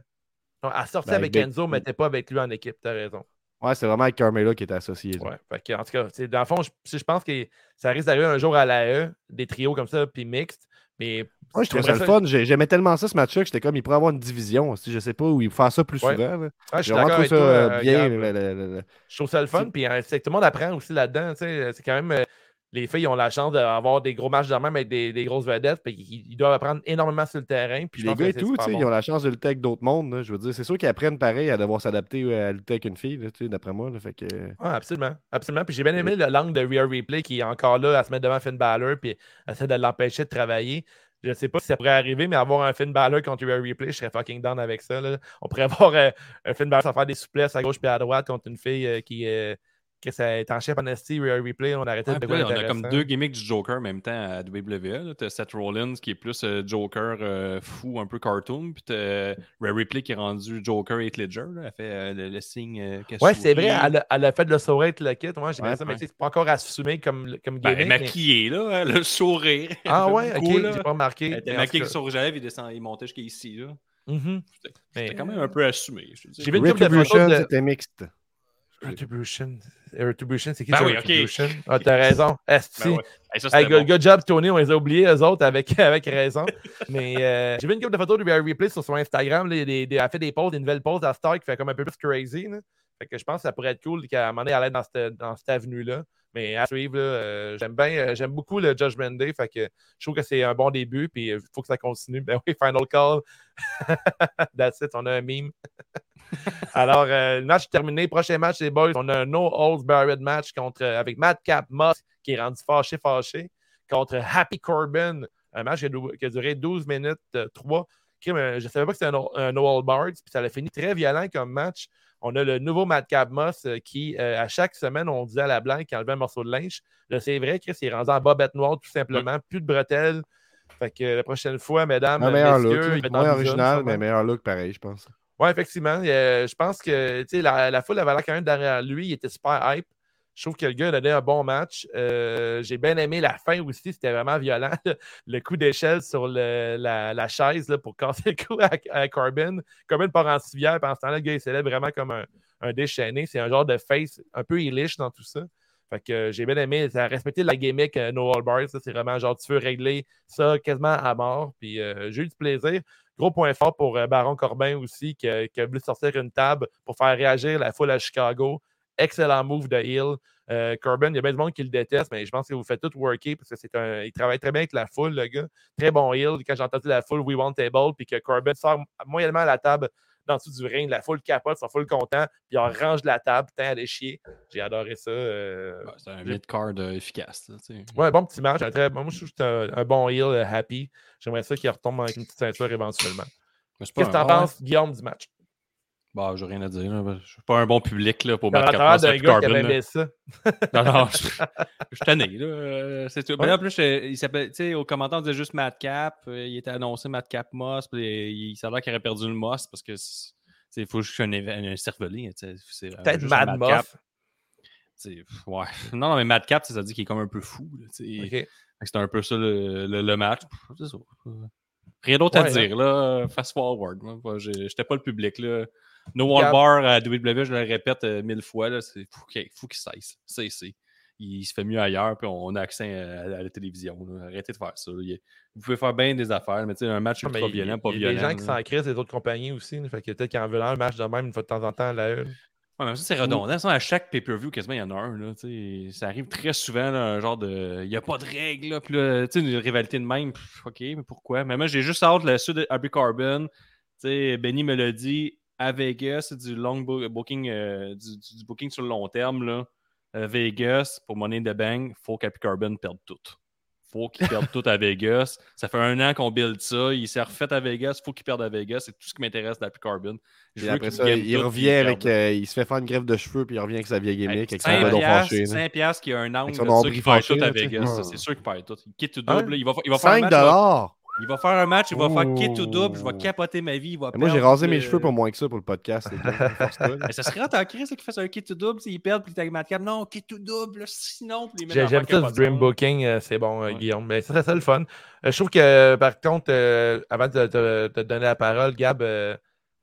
Non, elle sortait Ben, avec avec Enzo, mais n'était pas avec lui en équipe, t'as raison. Ouais, c'est vraiment avec Carmella qui était associé. Ouais. Fait que, en tout cas, dans le fond, je, je pense que ça risque d'arriver un jour à la E, des trios comme ça, puis mixtes. Mais Moi, je trouvais ça le fun. J'ai- J'aimais tellement ça, ce match-là, que j'étais comme, il pourrait avoir une division. Si je sais pas, où il faire ça plus Ouais. souvent. Ah, je avec ça toi. euh, euh, bien. Le- le- Je trouve ça le fun, puis euh, c'est que tout le monde apprend aussi là-dedans. C'est quand même. Les filles ont la chance d'avoir des gros matchs de même avec des, des grosses vedettes. Puis ils, ils doivent apprendre énormément sur le terrain. Puis les gars et tout, bon. ils ont la chance de lutter avec d'autres mondes. là. Je veux dire, c'est sûr qu'ils apprennent pareil à devoir s'adapter euh, à lutter avec une fille, d'après moi. là. fait que... Ah, absolument. Absolument. Puis j'ai bien aimé le langue de Rhea Replay qui est encore là à se mettre devant Finn Balor puis essaie de l'empêcher de travailler. Je ne sais pas si ça pourrait arriver, mais avoir un Finn Balor contre Rhea Replay, je serais fucking down avec ça. là. On pourrait <laughs> avoir euh, un Finn Balor sans faire des souplesses à gauche puis à droite contre une fille euh, qui, euh, que ça est en chef en ST, Rhea Replay. On arrêtait Ouais, de là, on a comme deux gimmicks du Joker en même temps à WWE. Tu as Seth Rollins qui est plus euh, Joker euh, fou, un peu cartoon. Puis tu Ray Ripley qui est rendu Joker Heath Ledger. là. Elle fait euh, le, le signe. euh, Ouais, c'est vrai, elle a, elle a fait le sourire le kit. Moi, j'ai Ouais, ça, mais c'est pas encore assumé comme, comme Ben, gimmick. elle est mais- maquillée, là, hein, le sourire. Ah <laughs> ouais, ok, j'ai pas remarqué. Elle était maquillée sur le lèvres, il, descend, il montait jusqu'ici. là. mhm. C'était Mais- quand même un peu assumé. J'ai vu une couple de photos Retribution, de- c'était mixte. Retribution. Retribution, c'est qui Ben ça, oui, ok. Retribution? Ah, t'as raison. Esti. Ben ouais. Hey, ça, Hey, c'était good, bon. good job, Tony. On les a oubliés, eux autres, avec, <laughs> avec raison. Mais euh, j'ai vu une couple de photos de Rhea Replay sur son Instagram. là, elle a fait des posts, des nouvelles posts à Star qui fait comme un peu plus crazy. là. Fait que je pense que ça pourrait être cool qu'à un moment donné, elle aille dans cette, dans cette avenue-là. Mais à suivre, euh, j'aime bien, euh, j'aime beaucoup le Judgment Day. Fait que je trouve que c'est un bon début. Puis il faut que ça continue. <laughs> Ben oui, Final Call. <laughs> That's it, on a un meme. <laughs> Alors, euh, le match est terminé. Prochain match, les boys. On a un No Holds Barred match contre, euh, avec Madcap Moss qui est rendu fâché, fâché, contre Happy Corbin. Un match qui a, duré 12 minutes euh, 3. Crime, euh, Je ne savais pas que c'était un, un No Holds Barred. Puis ça a fini très violent comme match. On a le nouveau Madcap Moss euh, qui, euh, à chaque semaine, on disait à la blanche qu'il enlevait un morceau de linge. Là, c'est vrai, Chris, il est rendu en bobette noire, tout simplement. Plus de bretelles. Fait que la prochaine fois, mesdames, Un meilleur messieurs, look. il Moins original, mais meilleur look pareil, je pense. Oui, effectivement. Euh, je pense que tu sais, la, la foule avait l'air quand même derrière lui. Il était super hype. Je trouve que le gars a donné un bon match. Euh, J'ai bien aimé la fin aussi. C'était vraiment violent. Le coup d'échelle sur la, chaise là, pour casser le cou à, Corbin. Corbin part en civière. Pendant ce temps-là, le gars, il célèbre vraiment comme un, déchaîné. C'est un genre de face un peu illish dans tout ça. Fait que euh, j'ai bien aimé. Ça a respecté la gimmick euh, No All Bars. C'est vraiment genre, tu veux régler ça quasiment à mort. Puis euh, j'ai eu du plaisir. Gros point fort pour Baron Corbin aussi, qui a voulu sortir une table pour faire réagir la foule à Chicago. Excellent move de Hill. Euh, Corbin, il y a bien du monde qui le déteste, mais je pense que vous faites tout worker parce que c'est un. Il travaille très bien avec la foule, le gars. Très bon Hill. Quand j'ai entendu la foule We Want Table, puis que Corbin sort moyennement à la table dans dessous du ring, la foule capote, ils sont full content, puis on range la table, putain, elle est chier. J'ai adoré ça. euh, Ouais, C'est un mid-card euh, efficace. là, tu. Ouais, bon petit match. Un très... Moi, je trouve que c'est un, un bon heel happy. J'aimerais ça qu'il retombe avec une petite ceinture éventuellement. Qu'est-ce que t'en ah ouais. penses, Guillaume, du match? Bah, j'ai rien à dire. là. Je suis pas un bon public là, pour travers Capos d'un qui avait ça. <laughs> Non, non, je, je suis tanné, là. euh, C'est tout. Ouais. en plus, je- il s'appelle, tu sais, au commentaire, on disait juste Madcap. euh, il était annoncé Madcap Moss. Puis il, l'air qu'il aurait perdu le Moss parce que, il faut juste un, éve- un c'est, euh, Peut-être un Mad pff, Ouais. Non, non, mais Madcap, ça dit qu'il est comme un peu fou. que C'était un peu ça le, le- le match. C'est ça. Euh, Rien d'autre à Ouais, dire, là. Fast forward. J'étais pas le public, là. No Wall Gab- Bar à WWE, je le répète euh, mille fois, là. C'est fou qu'il faut qu'il cesse. Cessez. Il se fait mieux ailleurs, puis on a accès à, à la télévision. là. Arrêtez de faire ça. là. Il- Vous pouvez faire bien des affaires, mais tu sais, un match mais ultra violent, pas il y a violent. des gens qui là. s'en crissent des autres compagnies aussi. là. Fait que peut-être qu'ils en veulent un match de même une fois de temps en temps à la une. Ouais, mais ça, c'est redondant. Ça, à chaque pay-per-view, quasiment, il y en a un. Là, tu sais. ça arrive très souvent, là, un genre de. Il n'y a pas de règles. Là, puis là, tu sais, une rivalité de même. pff, OK, mais pourquoi? Mais moi, j'ai juste hâte, le sud de Abby Carbon. Tu sais, Benny me l'a dit, à Vegas, c'est du long bo- booking, euh, du, booking sur le long terme. Là. À Vegas, pour Money in the Bank, il faut qu'Happy Carbon perde tout. faut qu'il perde <laughs> tout à Vegas. Ça fait un an qu'on build ça. Il s'est refait à Vegas. il faut qu'il perde à Vegas. C'est tout ce qui m'intéresse d'Happy Carbon. Je veux après ça, il tout, puis revient avec. euh, il se fait faire une grève de cheveux, puis il revient avec sa vieille gimmick, avec son 5 bedon piastres, fâché. là. 5 piastres qui a un angle, Avec c'est son sûr qu'il perd tout à. Vegas. C'est sûr qu'il perd tout. Kit to Hein? double. Il va, il va faire un 5 match. Il va, faire un match. Il va faire kit to double. Je vais capoter ma vie. Il va Moi, j'ai rasé mes euh, cheveux pour moins que ça pour le podcast. <laughs> Mais ça serait en crise qu'il fasse un kit to double. S'il perd, puis t'as Madcap. Non, kit to double. Sinon, J'aime ça du Dream Booking, euh, c'est bon, euh, Ouais. Guillaume. Mais ça serait ça le fun. Euh, je trouve que, par contre, euh, avant de te, te donner la parole, Gab, euh,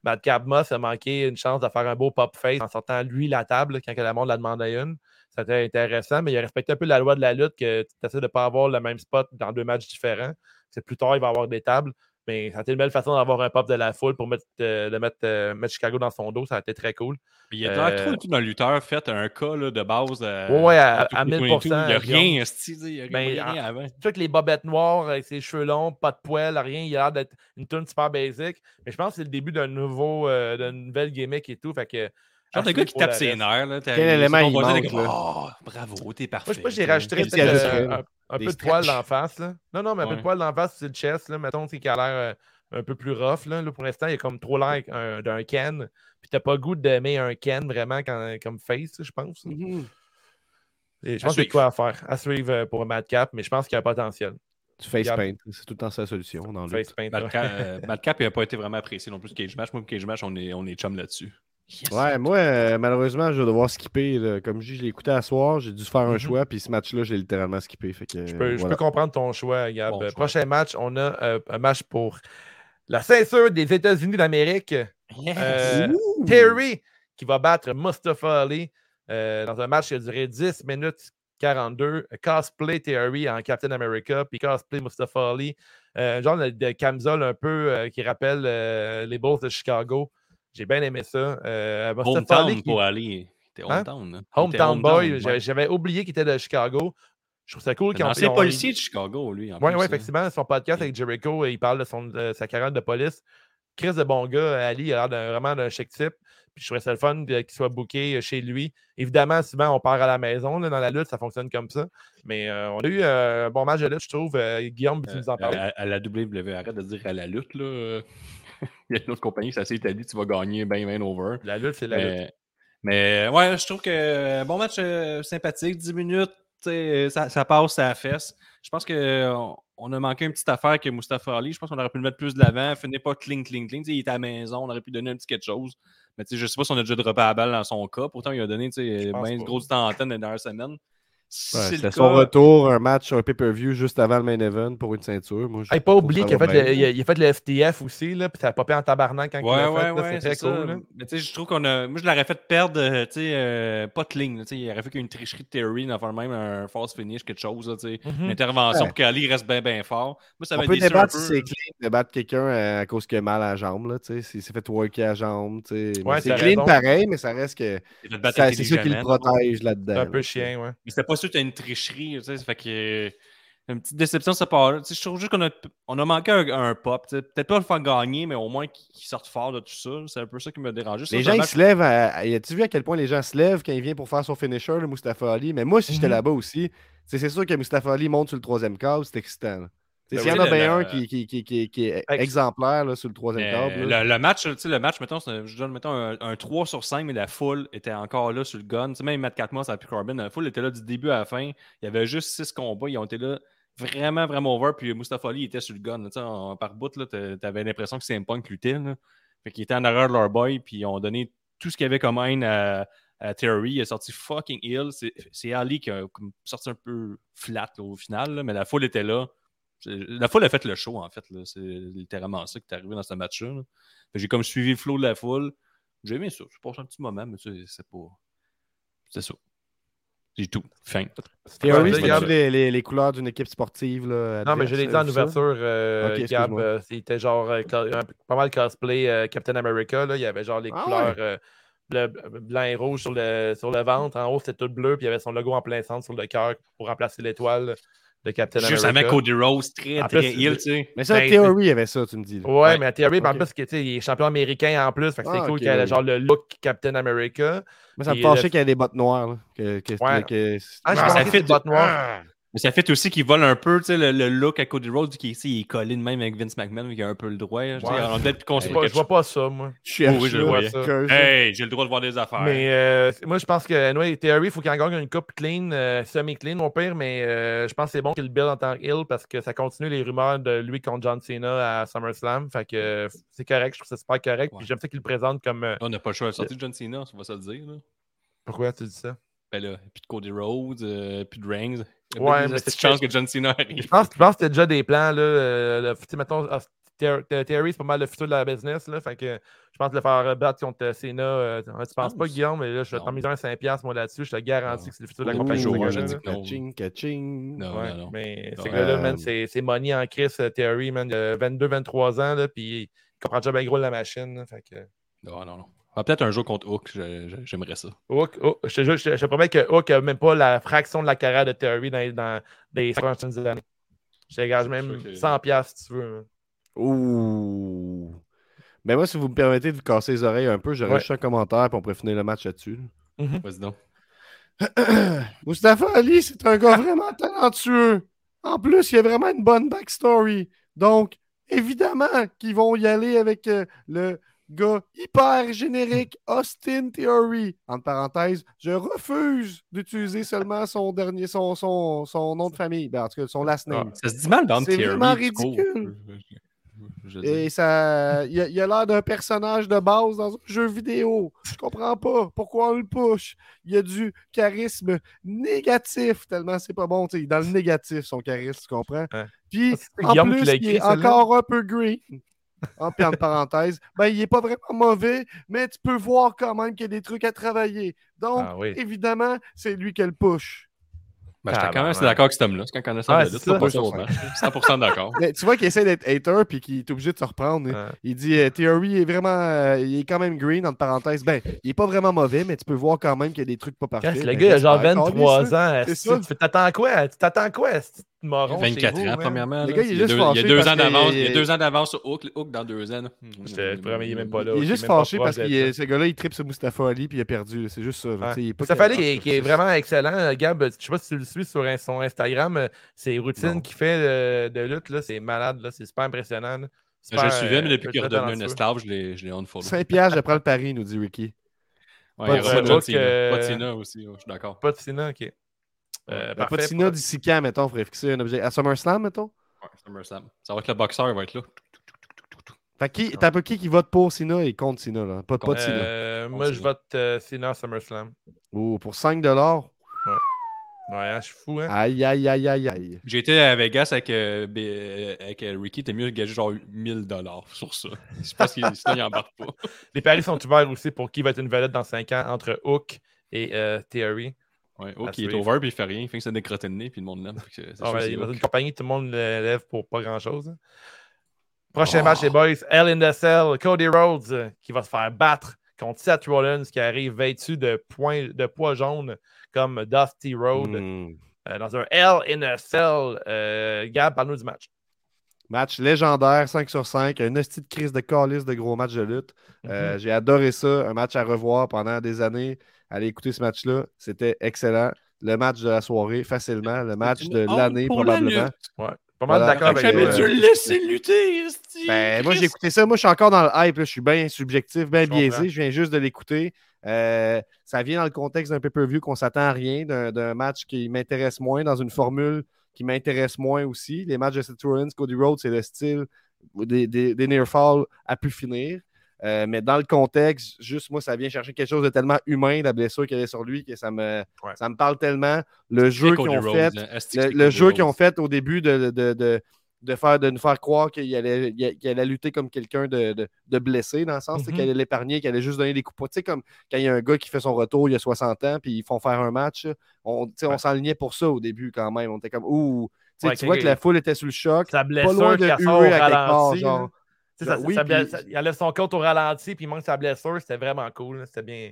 Madcap Moss a manqué une chance de faire un beau pop face en sortant lui la table quand que la monde la demandait une. C'était intéressant, mais il a respecté un peu la loi de la lutte que tu essaies de ne pas avoir le même spot dans deux matchs différents. C'est plus tard, il va y avoir des tables. Mais ça a été une belle façon d'avoir un pop de la foule pour mettre, euh, de mettre, euh, mettre Chicago dans son dos. Ça a été très cool. Il y a Euh, trop tout d'un lutteur fait un cas là, de base. euh, Ouais, à- en à 1000%, 2022. Il n'y a rien, esti, il n'y a Ben, rien, rien avant. Tu vois que les bobettes noires avec ses cheveux longs, pas de poils, rien, il a l'air d'être une tune super basic. Mais je pense que c'est le début d'un nouveau, d'une nouvelle gimmick et tout. Fait que, Genre de à gars qui tape le ses nerfs. Là, t'as- Quel élément il manque, là? Oh, bravo, t'es parfait. Moi, je sais pas, j'ai rajouté euh, un, peu de poil d'en face. Là. Non, non, mais un peu de poil d'en face sur le chest. Là. Mettons, c'est qu'il a l'air euh, un peu plus rough. Là. Là, pour l'instant, il est comme trop l'air un- d'un Ken. Puis t'as pas le goût d'aimer un Ken vraiment quand- comme face, je pense. Mhm. Et je pense qu'il y a quoi à faire. À suivre euh, pour Madcap, mais je pense qu'il y a un potentiel. Du face paint, c'est tout le temps sa solution dans le Face paint. Madcap, euh, Madcap, il n'a pas été vraiment apprécié non plus. Cage Match, moi, Cage Match, on est, on est chum là-dessus. Yes. Ouais, moi, euh, malheureusement, je vais devoir skipper. là. Comme je dis, je l'ai écouté à soir, j'ai dû faire un Mhm. choix, puis ce match-là, j'ai littéralement skippé. Fait que, Je peux, je voilà. peux comprendre ton choix, Gab. Bon choix. Prochain match, on a euh, un match pour la ceinture des États-Unis d'Amérique. Yes. Euh, Terry qui va battre Mustafa Ali euh, dans un match qui a duré 10 minutes 42. Cosplay Terry en Captain America, puis cosplay Mustafa Ali. Euh, genre de, de camisole un peu euh, qui rappelle euh, les Bulls de Chicago. J'ai bien aimé ça. Euh, Hometown pour Ali. T'es Hein? hometown. hein? Était Hometown Boy. J'avais- oublié qu'il était de Chicago. Je trouve ça cool C'est qu'ils ont- ont- policier de Chicago, lui. Oui, oui, hein. effectivement. Son podcast avec Jericho, il parle de, son, de sa carrière de police. Chris de bon gars, Ali, il a l'air vraiment d'un chic type. Puis je trouvais ça le fun qu'il soit booké chez lui. Évidemment, souvent, on part à la maison. là, dans la lutte, ça fonctionne comme ça. Mais euh, on a eu euh, un bon match de lutte, je trouve. Euh, Guillaume, tu nous en Euh, parles. à, à la WWE, arrête de dire à la lutte. Là. <laughs> Il y a une autre compagnie qui s'est établie, tu vas gagner bien, bien over. La lutte, c'est la lutte. Mais, mais ouais, je trouve que euh, bon match euh, sympathique, 10 minutes, tu sais, ça, ça passe à la fesse. Je pense qu'on on a manqué une petite affaire que Mustafa Ali. Je pense qu'on aurait pu le mettre plus de l'avant. Finir pas cling, cling, cling. Il était à la maison, on aurait pu donner un petit quelque chose. Mais tu sais, je sais pas si on a déjà droppé la balle dans son cas. Pourtant, il a donné une grosse antenne dans la dernière semaine. Si Ouais, c'est le C'était cas, son retour, un match, un pay-per-view juste avant le main event pour une ceinture. Moi, je Hey, pas ça qu'il a, a- il a fait le FTF aussi, là, puis ça a popé en tabarnak quand il l'a ouais, fait. ouais, c'est c'est très ça. cool. là. Mais tu sais, je trouve qu'on a. Moi, je l'aurais fait perdre, euh, tu sais, euh, pas de ligne. là, tu sais, Il aurait fait qu'une tricherie de Terry, dans même un false finish, quelque chose, là, tu sais. Mhm. Une intervention Ouais. pour qu'Ali reste bien, bien fort. Moi, ça On peut débattre peu. si c'est clean de battre quelqu'un euh, à cause qu'il a mal à la jambe, là, tu sais, s'il s'est fait worker à la jambe, tu sais. C'est clean raison. pareil, mais ça reste que a c'est ça qui le protège C'est là-dedans. un peu chien, ouais. Mais c'était pas sûr que t'as une tricherie, tu. Ça fait que. Une petite déception. Tu sais, Je trouve juste qu'on a, on a manqué un, un pop. tu. Peut-être pas le faire gagner, mais au moins qu'il qu'il sorte fort de tout ça. C'est un peu ça qui m'a dérangé. Ça, Les gens, ils se lèvent. À... As-tu vu à quel point les gens se lèvent quand il vient pour faire son finisher, le Mustafa Ali? Mais moi, si j'étais Mhm. là-bas aussi, tu c'est sûr que Mustafa Ali monte sur le troisième câble, c'est excitant. là. Tu Ben S'il y en a bien un qui, qui, qui, qui, qui est Ex- exemplaire là, sur le troisième câble, là. le, le match, tu le match, mettons, je donne mettons, un, un 3 sur 5, mais la foule était encore là sur le gun. Tu sais, même Matt 4 mois, ça a pu Corbin. La foule était là du début à la fin. Il y avait juste 6 combats. Ils ont été là vraiment, vraiment over. Puis Mustafa Ali était sur le gun. là. Tu sais, en- par bout, là, t'a- t'avais l'impression que c'est Punk luttait. Fait qu'il était en arrière de leur boy. Puis ils ont donné tout ce qu'il y avait comme haine à, à Terry. Il a sorti fucking ill. C'est Ali qui a sorti un peu flat là, au final. là, mais la foule était là. La foule a fait le show, en fait. C'est littéralement ça qui est arrivé dans ce match-là. J'ai comme suivi le flow de la foule. J'ai aimé ça. Je passe un petit moment, mais c'est pas. C'est ça. C'est tout. Fin. Theory, Ouais, c'est Gab- les, les, les couleurs d'une équipe sportive. Là, Non, mais je l'ai dit en adverse, c'est ça? ouverture, euh, Ok, Gab. euh, C'était genre euh, pas mal cosplay euh, Captain America. Là. Il y avait genre les Ah couleurs euh, bleu- blanc et rouge sur le, sur le ventre. En haut, c'était tout bleu. Puis il y avait son logo en plein centre sur le cœur pour remplacer l'étoile de Captain Juste America. avec Cody Rose, très, En très plus, tu sais. Mais ça, Ben, Theory avait ça, tu me dis. là. Ouais, Ouais. mais Thierry, en Ok. plus, que, tu sais, il est champion américain en plus. Fait que c'est Ah, cool qu'il ait genre le look Captain America. Moi, ça me Et fâchait le- qu'il y ait des bottes noires. Là, que, que, Ouais. que- Ah, je Ah, pensais ça que fait c'était du- botte noire. Mais ça fait aussi qu'il vole un peu, tu sais, le, le look à Cody Rhodes, qui ici, il est collé de même avec Vince McMahon, il a un peu le droit. Je construit vois- pas ça, moi. Je Oui, je vois, ça. que- Hey, j'ai le droit de voir des affaires. Mais euh, moi, je pense que anyway, Theory, il faut qu'il en gagne une coupe clean, euh, semi-clean, mon pire, mais euh, je pense que c'est bon qu'il le build en tant qu'Hill parce que ça continue les rumeurs de lui contre John Cena à SummerSlam. Fait que c'est correct, je trouve ça super correct. Ouais. Puis j'aime ça qu'il le présente comme. euh, On n'a pas le choix de sortir de John Cena, on va se le dire. Là. Pourquoi tu dis ça? Ben là, puis de Cody Rhodes, euh, puis de Reigns. Ouais, mais c'est- chances que John Cena Je arrive. pense, je pense que c'était déjà des plans. Là, euh, le- mettons, ah, Ter- Ter- Terry, c'est pas mal le futur de la business. Là, fait que je pense le faire battre contre Cena. euh, tu penses pense. pas, Guillaume, mais là, je t'en miser un 5$ moi là-dessus. Je te garantis Non. que c'est le futur de la compagnie. Gars-là, je dis. Catching, catching. Non, Ouais, non, non. Mais Non. ce gars-là, Euh, man, c'est c'est money en crise, euh, Terry, man, de 22-23 ans, là, puis il comprend déjà bien gros la machine. là, fait que... Non, non, non. Ah, Peut-être un jour contre Hook, j'aimerais ça. Hook, Hook- je, te je, promets que Hook n'a même pas la fraction de la carrière de Terry dans, dans les 50 prochaines années. Je te gage même sûr que- 100$ piastres, si tu veux. Ouh. Mais moi, si vous me permettez de vous casser les oreilles un peu, j'aurais Ouais. juste un commentaire puis on pourrait finir le match là-dessus. Vas-y donc. <clears throat> Mustafa Ali, c'est un gars vraiment talentueux. En plus, il a vraiment une bonne backstory. Donc, évidemment qu'ils vont y aller avec euh, le gars hyper générique Austin Theory. Entre parenthèses, je refuse d'utiliser seulement son dernier, son, son, son nom de famille. Ben, en tout cas, son last name. Ça se dit mal dans C'est vraiment ridicule. Je-. Et ça, il a, il a l'air d'un personnage de base dans un jeu vidéo. Je comprends pas pourquoi on le push. Il y a du charisme négatif, tellement c'est pas bon. Dans le négatif, son charisme, tu comprends? Ouais. Puis, Ah, c'est en plus, il est encore un peu green. En, puis en parenthèse, ben, il est pas vraiment mauvais, mais tu peux voir quand même qu'il y a des trucs à travailler. Donc, Ah oui. évidemment, c'est lui qui le push. Ben, j'étais quand même d'accord avec cet homme-là. C'est quand on connaît ça Ouais, de lutte, c'est pas ça au match. 100% d'accord. Mais tu vois qu'il essaie d'être hater puis qu'il est obligé de se reprendre. Ouais. Il dit euh, Theory est vraiment. euh, il est quand même green, entre parenthèses. Ben, il est pas vraiment mauvais, mais tu peux voir quand même qu'il y a des trucs pas parfaits. Le Ben, gars, il a genre j'espère. 23 Calisse, là. ans. c'est esti, ça. Tu fais- t'attends quoi? Tu t'attends quoi, moron? chez 24 vous, ans, man? premièrement. Le gars, il est y a juste deux- Il y a deux ans d'avance. Il y a deux ans d'avance sur Hook. Hook dans deux ans. là. Je te promets, il est même pas là. Il est juste fâché parce que ce gars-là, il tripe sur Mustafa Ali puis il a perdu. C'est juste ça. Tu sais, il est qui, vraiment excellent. Gab, je sais pas si tu le suis sur son Instagram. euh, Ses routines qu'il fait euh, de lutte, là, c'est malade. là, C'est super impressionnant. Je le suivais, mais euh, depuis qu'il est redevenu un esclave, je l'ai je l'ai unfollow. 5 piastres, je prends le pari, nous dit Ricky. Ouais. Euh, Cena aussi, ouais, je suis d'accord. Pas de Cena, ok. Euh, La parfait. patina d'ici quand, mettons, faudrait fixer un objet. À SummerSlam, mettons? Ouais, SummerSlam. Ça va être le boxeur, il va être là. Fait qui, t'as pas qui qui vote pour Cena et contre Cena, là? Pas, pas de Cena. Euh, moi, je vote euh, Cena à SummerSlam. Oh, pour 5 dollars? Ouais, hein, je suis fou, hein. Aïe, aïe, aïe, aïe, aïe. J'étais à Vegas avec, euh, euh, avec Ricky, t'es mieux de gager genre 1000 dollars sur ça. Je pense <laughs> qu'il embarque pas. Les paris sont ouverts aussi pour qui va être une vedette dans 5 ans entre Hook et euh, Theory. Ouais, Hook, il est over, puis il fait rien, il fait que ça décrotter le nez, puis le monde l'aime. c'est Ah ouais, que il c'est est dans une compagnie, tout le monde le lève pour pas grand-chose. hein. Prochain Oh. match, les boys. Hell in the Cell, Cody Rhodes euh, qui va se faire battre contre Seth Rollins qui arrive vêtu de, points, de poids jaunes comme Dusty Road Hmm. euh, dans un Hell in a Cell. Euh, Gab, parle-nous du match. Match légendaire, 5 sur 5. Un hostie de crise de calice de gros match de lutte. Euh, Mhm. J'ai adoré ça. Un match à revoir pendant des années. Allez écouter ce match-là. C'était excellent. Le match de la soirée, facilement. Le match une de l'année, la probablement. Ouais. Pas mal Voilà. d'accord avec dû le laisser lutter, Ben, moi, j'ai écouté ça. Moi, je suis encore dans le hype. là. Je suis bien subjectif, bien biaisé. Je viens juste de l'écouter. Euh, ça vient dans le contexte d'un pay-per-view qu'on s'attend à rien, d'un match qui m'intéresse moins, dans une formule qui m'intéresse moins aussi. Les matchs de Seth Rollins, Cody Rhodes, c'est le style des, des, des near fall à pu finir. Euh, mais dans le contexte, juste moi, ça vient chercher quelque chose de tellement humain, la blessure qu'il y avait sur lui, que ça me, Ouais. ça me parle tellement. Le jeu qu'ils ont fait, le, jeu qu'ils ont fait au début de, de, de, de faire, de nous faire croire qu'il allait, allait lutter comme quelqu'un de, de, de blessé, dans le sens sais, Mhm. qu'il allait l'épargner, qu'il allait juste donner des coups. Tu sais, comme quand il y a un gars qui fait son retour il y a 60 ans, puis ils font faire un match, on, Ouais. s'enlignait pour ça au début quand même. On était comme, ouh, Tu sais, Ouais, tu vois que- la foule était sous le choc. Sa Pas blessure loin de huer à quelque part, genre. ça- Genre, oui, ça- puis- ça- il enlève son compte au ralenti, puis il manque sa blessure. C'était vraiment cool. C'était bien.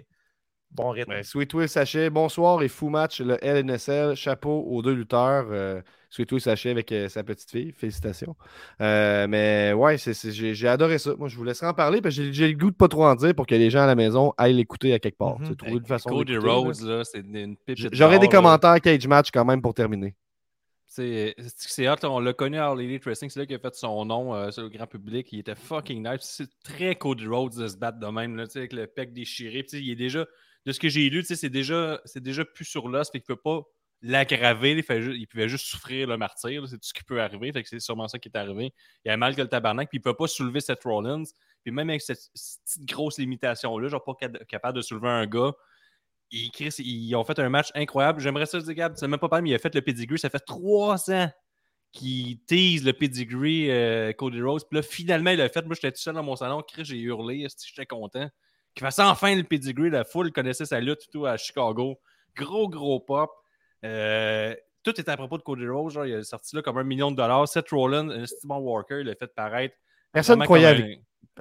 Bon rythme. Ben, Sweet Will Sachet, bonsoir et fou match, le LNSL. Chapeau aux deux lutteurs. euh, Sweet Will Sachet avec euh, sa petite fille. Félicitations. Euh, mais ouais, j'ai adoré ça. Moi, je vous laisserai en parler parce que j'ai- le goût de pas trop en dire pour que les gens à la maison aillent l'écouter à quelque part. Mhm. C'est trouver une façon Cody d'écouter, là. Rhodes, là, c'est une J'aurais des là. commentaires cage match quand même pour terminer. C'est c'est hot, là, on l'a connu à All Elite Wrestling, c'est là qu'il a fait son nom euh, sur le grand public. Il était fucking nice. C'est très Cody Rhodes de se battre de même, là, tu sais, avec le pec déchiré. Puis, tu sais, il est déjà, de ce que j'ai lu, c'est déjà, déjà plus sur l'os, fait qu'il ne peut pas l'aggraver. Il, pouvait juste souffrir le martyr, c'est tout ce qui peut arriver. C'est sûrement ça qui est arrivé. Il a mal que le tabarnak, puis il ne peut pas soulever Seth Rollins. Puis même avec cette, cette grosse limitation-là, genre pas cap- capable de soulever un gars, ils, Chris, ils ont fait un match incroyable. J'aimerais ça dire, Gab, c'est même pas pas, mais il a fait le pedigree. Ça fait trois ans qui tease le pedigree euh, Cody Rhodes. Puis là, finalement, il l'a fait. Moi, j'étais tout seul dans mon salon. Chris, j'ai hurlé. J'étais content. Qu'il fasse enfin le pedigree. La foule connaissait sa lutte tout à Chicago. Gros, gros pop. Euh, tout était à propos de Cody Rhodes. Genre, il est sorti là comme un million de dollars. Seth Rollins, un estimant Walker, il l'a fait paraître. Personne ne croyait à la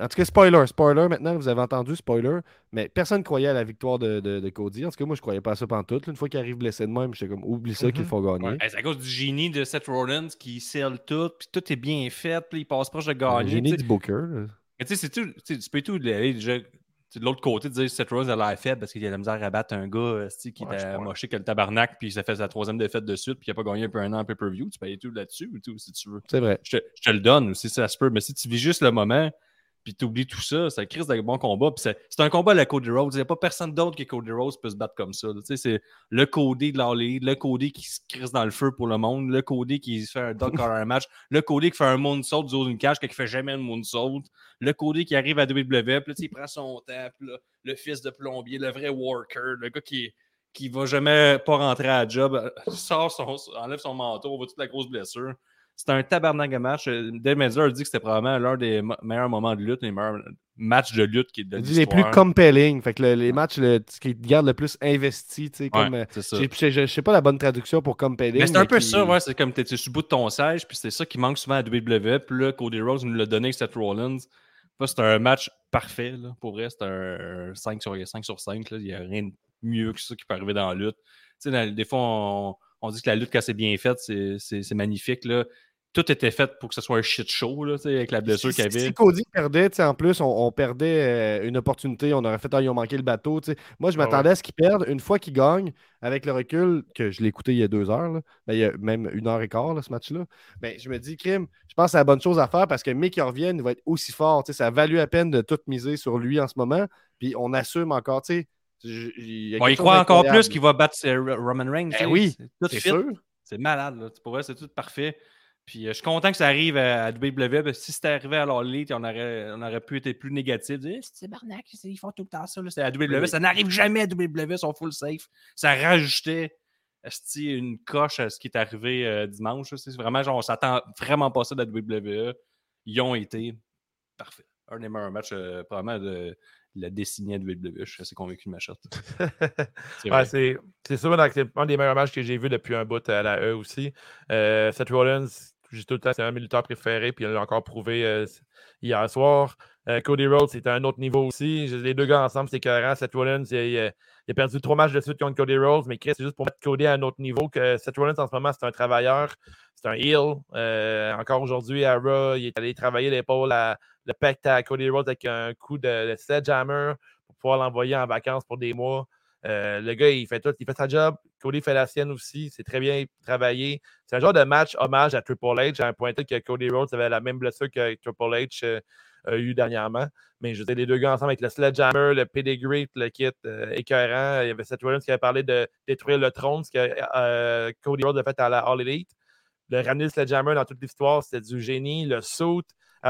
En tout cas, spoiler, spoiler, maintenant, vous avez entendu, spoiler, mais personne ne croyait à la victoire de, de- de Cody. En tout cas, moi, je croyais pas à ça pantoute. Une fois qu'il arrive blessé de même, j'étais comme, oublie ça qu'ils Mhm. font gagner. Ouais, C'est à cause du génie de Seth Rollins qui scelle tout, puis tout est bien fait, puis il passe proche de Le gagner. génie tu sais. du Booker. Mais tu sais, c'est tout. tu peux tout aller déjà. De l'autre côté, de dire Seth Rollins a l'air faible parce qu'il a la misère à battre un gars euh, qui Ouais, était moché que le tabarnak, puis ça fait sa troisième défaite de suite, puis il n'a pas gagné un peu un an en pay-per-view. Tu payes tout là-dessus ou tout, si tu veux. C'est vrai. Je te, je te le donne aussi, ça se peut. Mais si tu vis juste le moment, puis tu oublies tout ça, ça crise de bons combats. Puis c'est un combat à la Cody Rhodes. Il n'y a pas personne d'autre que Cody Rhodes peut se battre comme ça. là. Tu sais, c'est le Cody de l'Alley, le Cody qui se crise dans le feu pour le monde, le Cody qui fait un dog <laughs> un match, le Cody qui fait un moonsault du haut d'une cage, qui fait jamais un moonsault, le Cody qui arrive à WWE, puis là, il prend son temps, puis là, le fils de plombier, le vrai worker, le gars qui qui va jamais pas rentrer à la job, euh, sort son, enlève son manteau, on voit toute la grosse blessure. C'était un tabarnak de match. Euh, Dave Meltzer a dit que c'était probablement l'un des meilleurs moments de lutte, les meilleurs matchs de lutte qui de dit les plus compelling. Fait que le- les matchs le- qui te garde le plus investi, tu sais, Ouais, comme. euh, c'est Je je sais pas la bonne traduction pour compelling. Mais c'est un peu qui- ça, ouais. C'est comme t'es sur le bout de ton siège, puis c'est ça qui manque souvent à WWE. Puis là, Cody Rhodes nous l'a donné avec Seth Rollins. C'était un match parfait, là. Pour vrai, c'était un 5 sur, 5 sur 5. là. Il n'y a rien de mieux que ça qui peut arriver dans la lutte. Tu dans- des fois, on, on dit que la lutte, quand c'est bien faite, c'est- c'est c'est magnifique, là. Tout était fait pour que ce soit un shit show, là, avec la blessure Si, qu'il y si avait. Cody perdait, en plus, on, on perdait euh, une opportunité. On aurait fait, ah, ils ont manqué le bateau. Moi, je Ah m'attendais à ce qu'ils perdent. Une fois qu'ils gagnent, avec le recul, que je l'ai écouté il y a deux heures, là, ben, il y a même une heure et quart, là, ce match-là. Ben, je me dis, Crime, je pense que c'est la bonne chose à faire parce que Mick, il revienne, il va être aussi fort. Ça a valu la peine de tout miser sur lui en ce moment. Puis on assume encore. tu sais, il Bon, il croit encore plus qu'il va battre euh, Roman Reigns. sais. oui, C'est sûr. C'est malade, là. Pour vrai, c'est tout parfait. Puis euh, je suis content que ça arrive à, à WWE. parce que si c'était arrivé à leur Elite, on aurait, on aurait pu être plus négatif. Dire, Eh, c'est barnac, ils font tout le temps ça. là. C'est à WWE. Oui. Ça n'arrive jamais à WWE, ils sont full safe. Ça rajoutait une coche à ce qui est arrivé euh, dimanche. C'est vraiment genre, on s'attend vraiment pas ça de la WWE. Ils ont été parfaits. Un des meilleurs matchs, euh, probablement, de la décennie à WWE. Je suis assez convaincu de ma shot. <laughs> C'est. Ouais, c'est c'est sûr que c'est un des meilleurs matchs que j'ai vu depuis un bout à la E aussi. Euh, Seth Rollins, j'ai tout le temps, c'est un militaire préféré, puis il l'a encore prouvé euh, hier soir. Euh, Cody Rhodes, c'était un autre niveau aussi. Les deux gars ensemble, c'est écœurant. Seth Rollins, il, a- perdu trois matchs de suite contre Cody Rhodes, mais Chris, c'est juste pour mettre Cody à un autre niveau. Que Seth Rollins, en ce moment, c'est un travailleur, c'est un heel. Euh, encore aujourd'hui, à Raw, il est allé travailler l'épaule, le pecte à Cody Rhodes avec un coup de, de sledgehammer pour pouvoir l'envoyer en vacances pour des mois. Euh, le gars, il fait tout, il fait sa job. Cody fait la sienne aussi. C'est très bien travaillé. C'est un genre de match hommage à Triple H, à un point tel que Cody Rhodes avait la même blessure que Triple H euh, a eu dernièrement. Mais je dire, les deux gars ensemble avec le sledgehammer, le pedigree, le kit euh, écœurant. Il y avait Seth Rollins qui avait parlé de détruire le trône, ce que euh, Cody Rhodes a fait à la All Elite. Le ramener le sledgehammer dans toute l'histoire, c'était du génie. Le saut.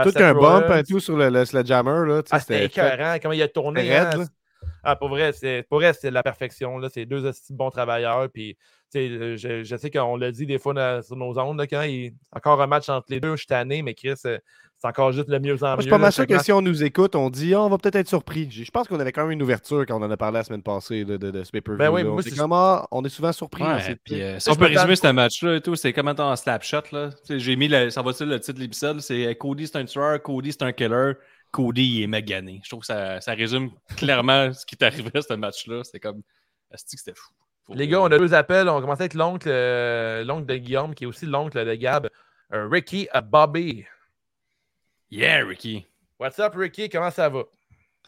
Tout Seth un bump et tout sur le, le sledgehammer. Là, sais, Ah, c'était écœurant. Comment il a tourné. Raide, hein? Ah, pour vrai, c'est pour vrai, c'est de la perfection. Là. C'est deux bons travailleurs. Puis, tu sais, euh, je, je sais qu'on l'a dit des fois dans- sur nos ondes, là, quand il encore un match entre les deux, je suis tanné, mais Chris, euh, c'est encore juste le mieux en Moi, mieux. je suis pas mal sûr que match- si on nous écoute, on dit Ah, on va peut-être être surpris. Je pense qu'on avait quand même une ouverture quand on en a parlé la semaine passée de, de, de ce pay-per-view. Ben oui, on, Ah, on est souvent surpris. Ouais, puis, euh, si on peut résumer ce match-là et tout, c'est comme en slapshot. là? Tu sais, J'ai mis, le, ça va être le titre de l'épisode, c'est Cody c'est un tueur, Cody c'est un killer, Cody est magané. Je trouve que ça, ça résume clairement <laughs> ce qui est arrivé à ce match-là. C'est comme, asti c'était fou? Faut Les gars, on a deux appels. On commence avec l'oncle euh, l'oncle de Guillaume, qui est aussi l'oncle de Gab, euh, Ricky à Bobby. Yeah, Ricky. What's up, Ricky? Comment ça va?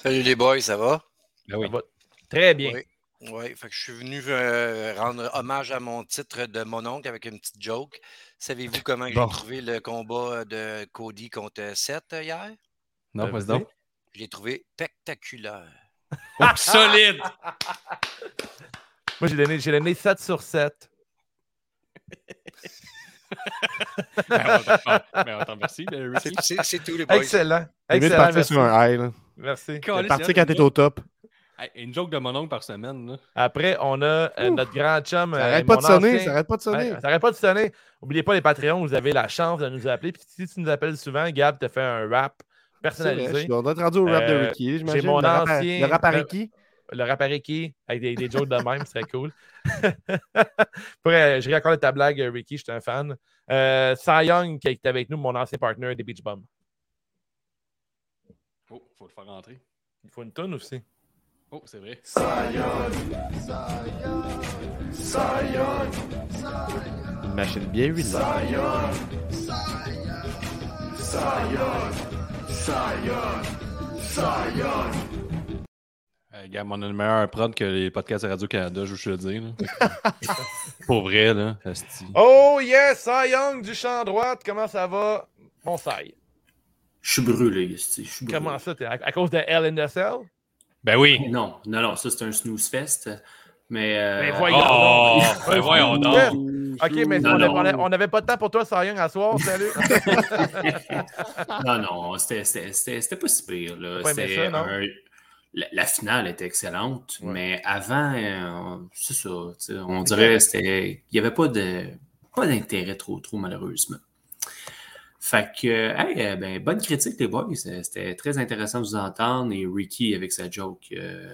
Salut les boys, ça va? Ben oui. Ça va très bien. Oui. Oui, fait que je suis venu euh, rendre hommage à mon titre de mon oncle avec une petite joke. Savez-vous comment Bon. j'ai trouvé le combat de Cody contre Seth euh, hier? Non, Euh, vas-y donc. Je l'ai trouvé spectaculaire. Oh, solide! Moi, j'ai donné, j'ai donné 7 sur 7. ben, on t'en- ben, remercie, ben. C'est- tout les boys. Excellent. De Excellent. partir Merci. sur un high. là. Merci. C'est quand t'es au top. Hey, une joke de mon oncle par semaine, là. Après, on a euh, notre grand chum. Ça euh, arrête pas mon de sonner, ancien- pas de sonner. Ouais, ça arrête pas de sonner. N'oubliez pas les Patreons, vous avez la chance de nous appeler. Puis si tu nous appelles souvent, Gab te fait un rap C'est vrai, personnalisé. je- On doit être rendu au rap de Euh, Ricky, j'imagine. j'ai mon le rap à- ancien- Le rap à Ricky. Le rap à Ricky, avec des, des jokes de même, c'est cool. <laughs> Pour, euh, je ris encore de ta blague, euh, Ricky, je suis un fan. Euh, Cy Young, qui est avec nous, mon ancien partner des Beach Bums. Oh, faut le faire rentrer. Il faut une tonne aussi. Oh, c'est vrai. Une machine bien huilée. Euh, Gab, on a le meilleur prod que les podcasts de Radio-Canada, je veux te le dire. là. <laughs> Pour vrai, là. Oh yes, Cy Young du champ droite, comment ça va? Mon Cy. Je suis brûlé, esti, je suis brûlé. Comment ça? t'es- À, à cause de LNSL? Ben oui. Non, non, non, ça c'est un snooze fest. Mais. euh, Ben voyons Oh, donc. <laughs> ben voyons donc. Ok, mais Non, on non. avait- on n'avait pas de temps pour toi, Young, à soir, salut. non, non, c'était- pas si pire. Là. Pas aimé C'était ça, non? un- la, la finale était excellente, Ouais. mais avant, euh, c'est ça. On dirait qu'il n'y avait pas de pas d'intérêt trop, trop, malheureusement. Fait que, hey, euh, ben, bonne critique, les boys. C'était très intéressant de vous entendre. Et Ricky avec sa joke. euh,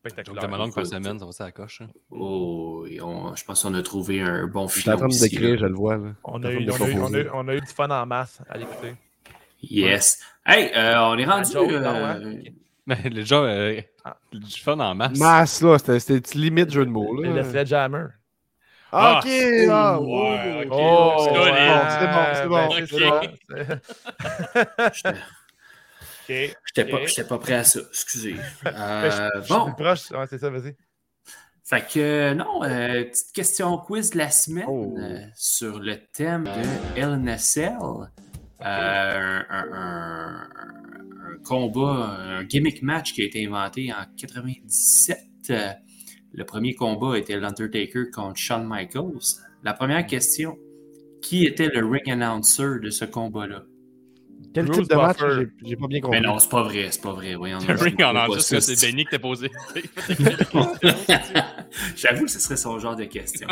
Spectaculaire. de mon oncle par semaine, ça va ça à la coche. hein. oh, on- je pense qu'on a trouvé un bon Je suis en train de ici, décrire, là. je le vois. là. On a, eu, on, a eu, on, a, eu- on a eu du fun en masse à l'écouter. Yes. Hey, euh, on est rendu. euh? Ok. Mais les gens, euh, Ah. du fun en masse. Masse, là, c'était- c'était limite jeu de mots. C'est le Là. Sledgehammer. Ah, ok! Ah, ah, ouais, oh, ok. Oh, c'est bon, c'est bon, c'est bon, <laughs> ben, Ok. j'étais pas, prêt à ça. Excusez. <laughs> Euh, je- je bon, plus proche. Ouais, c'est ça, vas-y. fait que euh, non, euh, petite question quiz de la semaine Oh. euh, sur le thème de LNSL. Euh, un, un- combat, un gimmick match qui a été inventé en 97. Euh, le premier combat était l'Undertaker contre Shawn Michaels. La première question, qui était le ring announcer de ce combat-là? Quel Bruce type de match? J'ai- pas bien compris. Mais non, c'est pas vrai, c'est pas vrai. Ring <laughs> je en que c'est Benny qui t'a posé. <laughs> <laughs> J'avoue que ce serait son genre de question.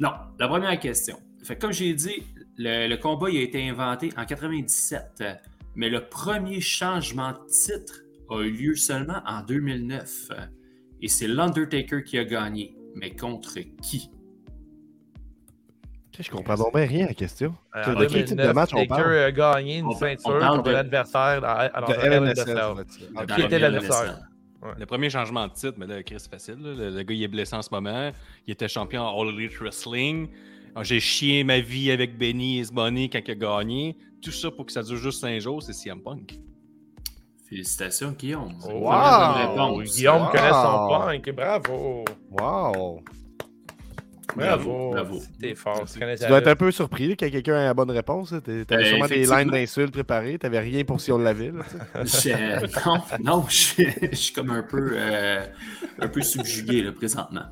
non, la première question. Fait que comme j'ai dit, le, le combat il a été inventé en 97, euh, mais le premier changement de titre a eu lieu seulement en 2009. euh, Et c'est l'Undertaker qui a gagné. Mais contre qui? Je comprends donc bien rien à la question. En de quel type de 2009, match on Taker parle? a gagné une On- ceinture contre de- l'adversaire Qui le était l'adversaire? Le premier changement de titre, mais là, Chris, c'est facile. là. Le, le gars, il est blessé en ce moment. Il était champion en All Elite Wrestling. Ah, J'ai chié ma vie avec Benny et Smoney quand il a gagné. Tout ça pour que ça dure juste 5 jours, c'est CM Punk. Félicitations, Guillaume. Wow! Guillaume Wow. connaît son punk. Bravo. Wow! Bravo. bravo. T'es fort. Tu dois être un peu surpris que quelqu'un ait la bonne réponse. T'avais Euh, sûrement des lines d'insultes préparées. T'avais rien pour si on l'avait. <laughs> non, non, je, je suis comme un peu, euh, un peu subjugué là, présentement.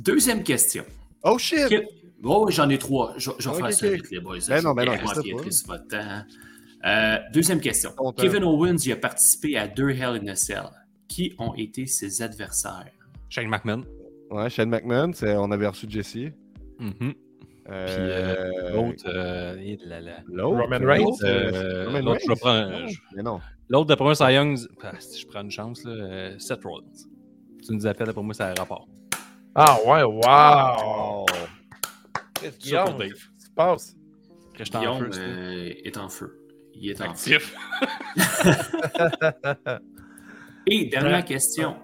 Deuxième question. Oh shit! Quel- Oh, j'en ai trois. Je, je vais faire ça vite, les boys. Ben non, ben non, votre temps. hein. Euh, deuxième question. Kevin Owens il a participé à deux Hell in a Cell. Qui ont été ses adversaires? Shane McMahon. Ouais, Shane McMahon, c'est- on avait reçu Jesse. Mhm. Puis Euh, euh, l'autre, euh, eh. Roman Reigns? l'autre, Euh, Roman l'autre, je vais Reigns? prendre- Non, je- Mais non. L'autre, d'après moi, c'est Young. Ah, si je prends une chance, là, Seth Rollins. Tu nous appelles, pour moi, c'est un rapport. Ah ouais, wow. Qu'est-ce Ça Guillaume, pour Dave. qu'est-ce qui se passe? Guillaume feu, euh, est en feu. Il est en feu. actif. <laughs> <laughs> Et dernière question.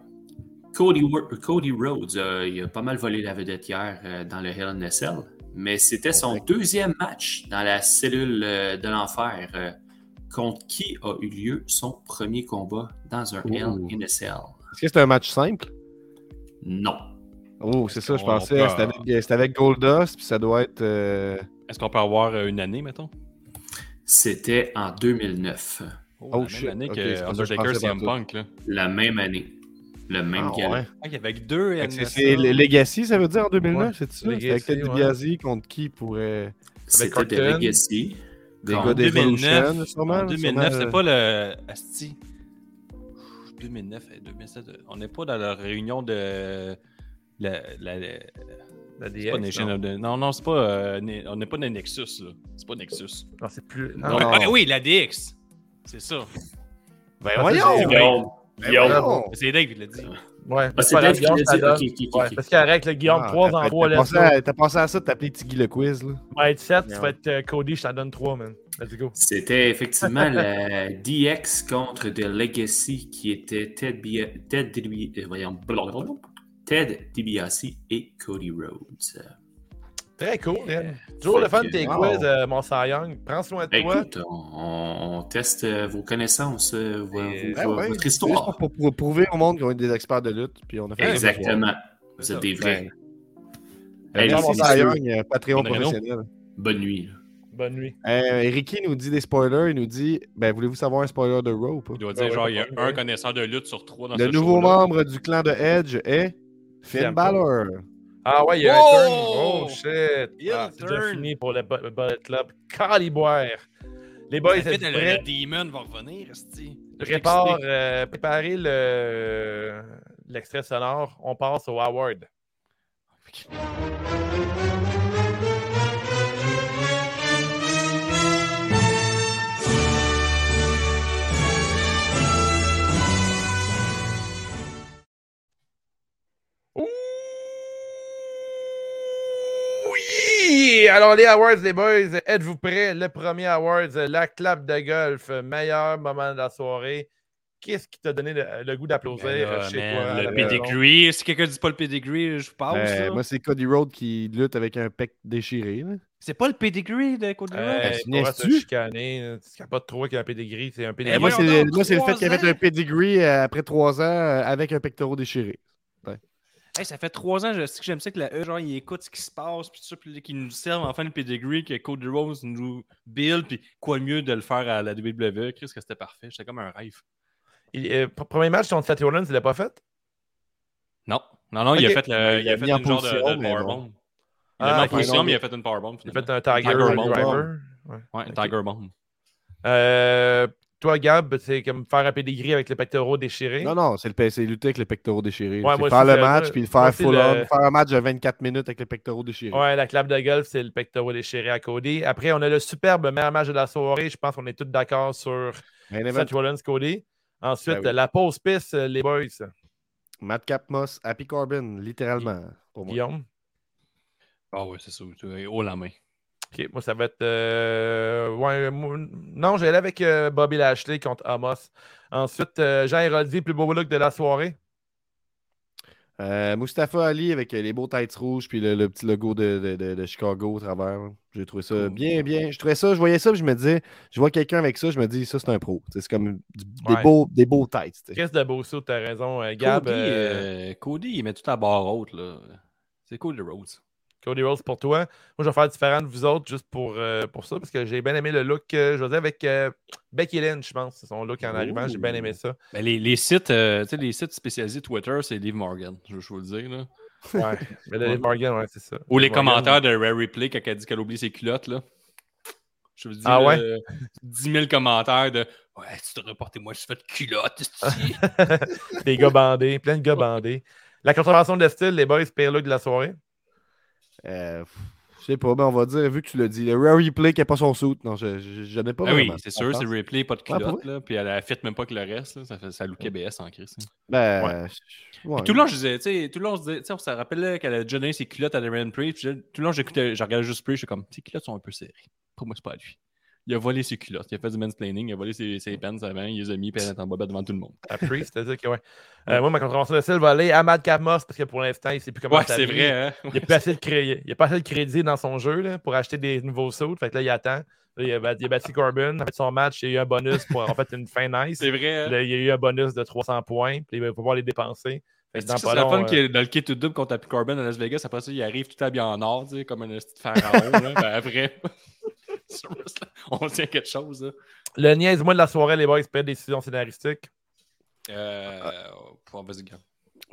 Cody, Rhodes, euh, il a pas mal volé la vedette hier euh, dans le Hell in a Cell, mais c'était son deuxième match dans la cellule euh, de l'enfer. euh, contre qui a eu lieu son premier combat dans un Hell in a Cell? Est-ce que c'est un match simple? Non. Oh, c'est ça, je pensais. peut- C'était avec, c'était avec Goldust, puis ça doit être. euh, Est-ce qu'on peut avoir une année, mettons? C'était en 2009. Oh, Oh, la même shit. année que Undertaker, CM. Punk, là. La même année. Le même Ah, gala. ouais. Ah, il y avait que deux c'est- Legacy, ça veut dire en 2009, Ouais. c'est ça? C'était avec Ted ouais. DiBiase contre qui pourrait. C'était de. Legacy. Des En gars 2009, d'Evolution, sûrement. En 2009, sûrement, c'est pas le. Asti. 2009 et 2007. On n'est pas dans la réunion de. La, la, la- DX, non? the- Non, non, c'est pas. euh, on n'est pas dans Nexus, là. C'est pas Nexus. Non, c'est plus. Non, Non, non. ah, oui, la DX. C'est ça. Ben Ah, voyons! Guillaume. Ben Guillaume. C'est Dave qui l'a dit. Ouais, Ah, c'est Dave qui l'a dit? Ouais, parce qu'il arrête le Guillaume Ah, 3 t'as- en t'as 3, let's pensé à- T'as pensé à ça de t'appeler Tiggy le quiz, là? Ouais, être 7, tu vas être euh, Cody, je t'en donne 3, man. Let's go. C'était effectivement <laughs> la DX contre The Legacy qui était Ted, Bia... Ted, Dibi- euh. Ted DiBiase et Cody Rhodes. Très cool, man. Toujours le fun tes wow. quiz, euh, mon Young. Prends soin de toi. Écoute, on, on teste euh, vos connaissances, euh, Ben ouais, votre c'est juste histoire. pour, pour prouver au monde qu'on est des experts de lutte, puis on a fait Exactement. Vous C'est êtes des vrais. Hey, Cy messieurs. Young, euh, Patreon professionnel. Bonne nuit. Bonne nuit. Euh, Ricky nous dit des spoilers. Il nous dit ben, Voulez-vous savoir un spoiler de Raw ou pas? Il doit Ouais, dire, ouais, genre, il y a un connaisseur de lutte sur trois dans Le ce nouveau membre du clan de Edge est Finn Finn Balor. Ah ouais, il y a Oh! un turn. Oh shit. Il y a Ah, c'est déjà fini pour le, bu- le Bullet Club. Caliboire. Les boys, êtes le, prêts? le Demon va revenir, esti. Prépare, euh, préparez le l'extrait sonore. On passe au Howard. Oui! Alors, les awards, les boys, êtes-vous prêts? Le premier awards, la clap de golf, meilleur moment de la soirée. Qu'est-ce qui t'a donné le, le goût d'applaudir Ben là, chez man, toi? le maison? pedigree. Si quelqu'un dit pas le pedigree, je passe. Ben, moi, c'est Cody Rhodes qui lutte avec un pec déchiré. là. C'est pas le pedigree de Cody Rhodes? Hey, tu se chicaner, tu capotes trop qu'il y a un pedigree, c'est un pedigree. moi, c'est donc, moi, c'est le fait trois qu'il avait ans. un pedigree euh, après trois ans euh, avec un pectoral déchiré. Hey, ça fait trois ans, je sais que j'aime ça que la E, genre, il écoute ce qui se passe, puis tout ça, puis qu'ils nous servent enfin le pedigree, que Cody Rhodes nous build, puis quoi de mieux de le faire à la WWE, Chris, que c'était parfait. C'était comme un rêve. Il- euh, pr- premier match contre Seth Rollins, il l'a pas fait? Non, non, non, il a fait, le, il Il a fait une genre de, powerbomb. bon. Il a Ah, en ok, position, non, mais il a fait une powerbomb. Il a fait un Tiger. Bomb. Ouais. Ouais. Tiger Bomb. Euh, toi, Gab, c'est comme faire un pedigree avec les pectoraux déchirés. Non, non, c'est le lutter avec les pectoraux déchirés. Ouais, c'est faire le match puis le faire full le- on. Faire un match de 24 minutes avec les pectoraux déchirés. Ouais, la clap de golf, c'est le pectoral déchiré à Cody. Après, on a le superbe meilleur match de la soirée. Je pense qu'on est tous d'accord sur Seth Rollins, Cody. Ensuite, Ben oui. la pause piste, les boys. Madcap Moss, Happy Corbin, littéralement. Pour moi. Guillaume? Ah ouais, c'est ça. Haut la main. OK, moi, ça va être. euh, ouais, moi- non, j'allais avec euh, Bobby Lashley contre Amos. Ensuite, euh, Jean Héroldi, plus beau look de la soirée. Euh, Mustafa Ali avec les beaux têtes rouges puis le, le petit logo de, de- de- de Chicago au travers. J'ai trouvé ça Cool. bien, bien. Je trouvais ça, je voyais ça, puis je me disais, je vois quelqu'un avec ça, je me dis, ça, c'est un pro. C'est comme du- des, Ouais. beaux, des beaux têtes. Qu'est-ce de beau saut, t'as raison, Gab. Cody, Cody, il met tout à barre haute, là. C'est Cody Rhodes. Cody Rhodes pour toi. Moi, je vais faire différent de vous autres juste pour, euh, pour ça, parce que j'ai bien aimé le look, euh, je veux dire, avec euh, Becky Lynch, je pense. C'est son look en arrivant, j'ai bien aimé ça. Ben, les, les sites, euh, tu sais, les sites spécialisés Twitter, c'est Liv Morgan, je je vous le dire. Là. Ouais. Mais Liv Morgan, ouais, c'est ça. Ou les Morgan. commentaires de Rare Replay quand elle dit qu'elle oublie ses culottes. Là. Je vous dis, Ah ouais? là, 10 000 commentaires de Ouais, tu te reportes moi, je fais de culottes. <laughs> Des gars bandés, plein de gars bandés. La contravention de style, les boys, pire look de la soirée? Euh, je sais pas, mais on va dire, vu que tu l'as dit, le Rare Replay qui n'a pas son suit. Non, je, je, je n'ai pas Ben oui, c'est sûr, c'est Replay, pas de Ah, pour culottes. là, puis elle a fait même pas que le reste. Là, ça, fait, ça lookait BS en crise. hein. Ben, Ouais. je- ouais. Puis tout le long, je disais, tu sais, tout le long, on se disait, tu sais, on se rappelait qu'elle a donné ses culottes à Darren Priest. Je- tout le long, j'écoutais, je regardais juste Priest, j'étais comme, ses culottes sont un peu serrées. Pour moi, c'est pas à lui. Il a volé ses culottes, il a fait du mansplaining, il a volé ses, ses pants avant, il les a mis, puis elle est en bobette devant tout le monde. Priest, c'est-à-dire que, ouais. <laughs> Euh, moi, ma contravention de style va aller à Matt Capmos, parce que pour l'instant, il sait plus comment Ouais, c'est vrai, hein? Il n'y a, pas assez de cré- il y a pas assez de crédit dans son jeu là, pour acheter des nouveaux sauts. Fait que là, il attend. Là, il, a bat- il a battu Corbin. En fait, son match, il y a eu un bonus pour en fait une fin nice. C'est vrai. hein? Là, il y a eu un bonus de 300 points. Puis il va pouvoir les dépenser. C'est la fun euh, dans le kit tout double contre Corbin à Las Vegas? Après ça, il arrive tout habillé en or, tu sais, comme un petit pharaon. là. <laughs> Ben, après, <laughs> on tient quelque chose. Là. Le niaise-moi de la soirée, les boys, c'est pas décision scénaristique. Euh, pour- gars.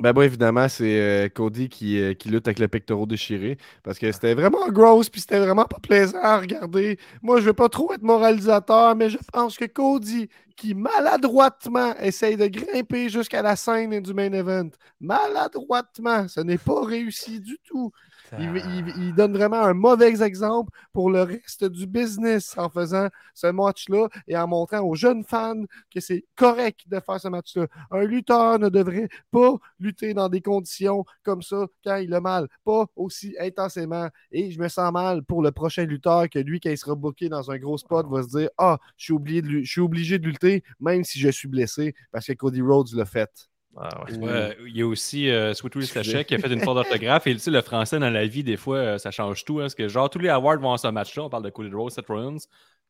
Ben moi, évidemment, c'est euh, Cody qui, euh, qui lutte avec le pectoral déchiré. Parce que c'était vraiment gross, puis c'était vraiment pas plaisant à regarder. Moi, je veux pas trop être moralisateur, mais je pense que Cody, qui maladroitement essaye de grimper jusqu'à la scène du main event, maladroitement, ce n'est pas réussi du tout. Il, il- il donne vraiment un mauvais exemple pour le reste du business en faisant ce match-là et en montrant aux jeunes fans que c'est correct de faire ce match-là. Un lutteur ne devrait pas lutter dans des conditions comme ça quand il a mal, pas aussi intensément. Et je me sens mal pour le prochain lutteur que lui, quand il sera booké dans un gros spot, va se dire Ah, je suis obligé de, lu- je suis obligé de lutter, même si je suis blessé, parce que Cody Rhodes l'a fait. Ah, ouais. Ouais, il y a aussi euh, Sweet Willie Excusez. Sachet qui a fait une faute d'orthographe. Et tu sais, le français dans la vie, des fois, euh, ça change tout. hein, parce que genre, tous les awards vont à ce match-là. On parle de Cody Rhodes, Seth Rollins.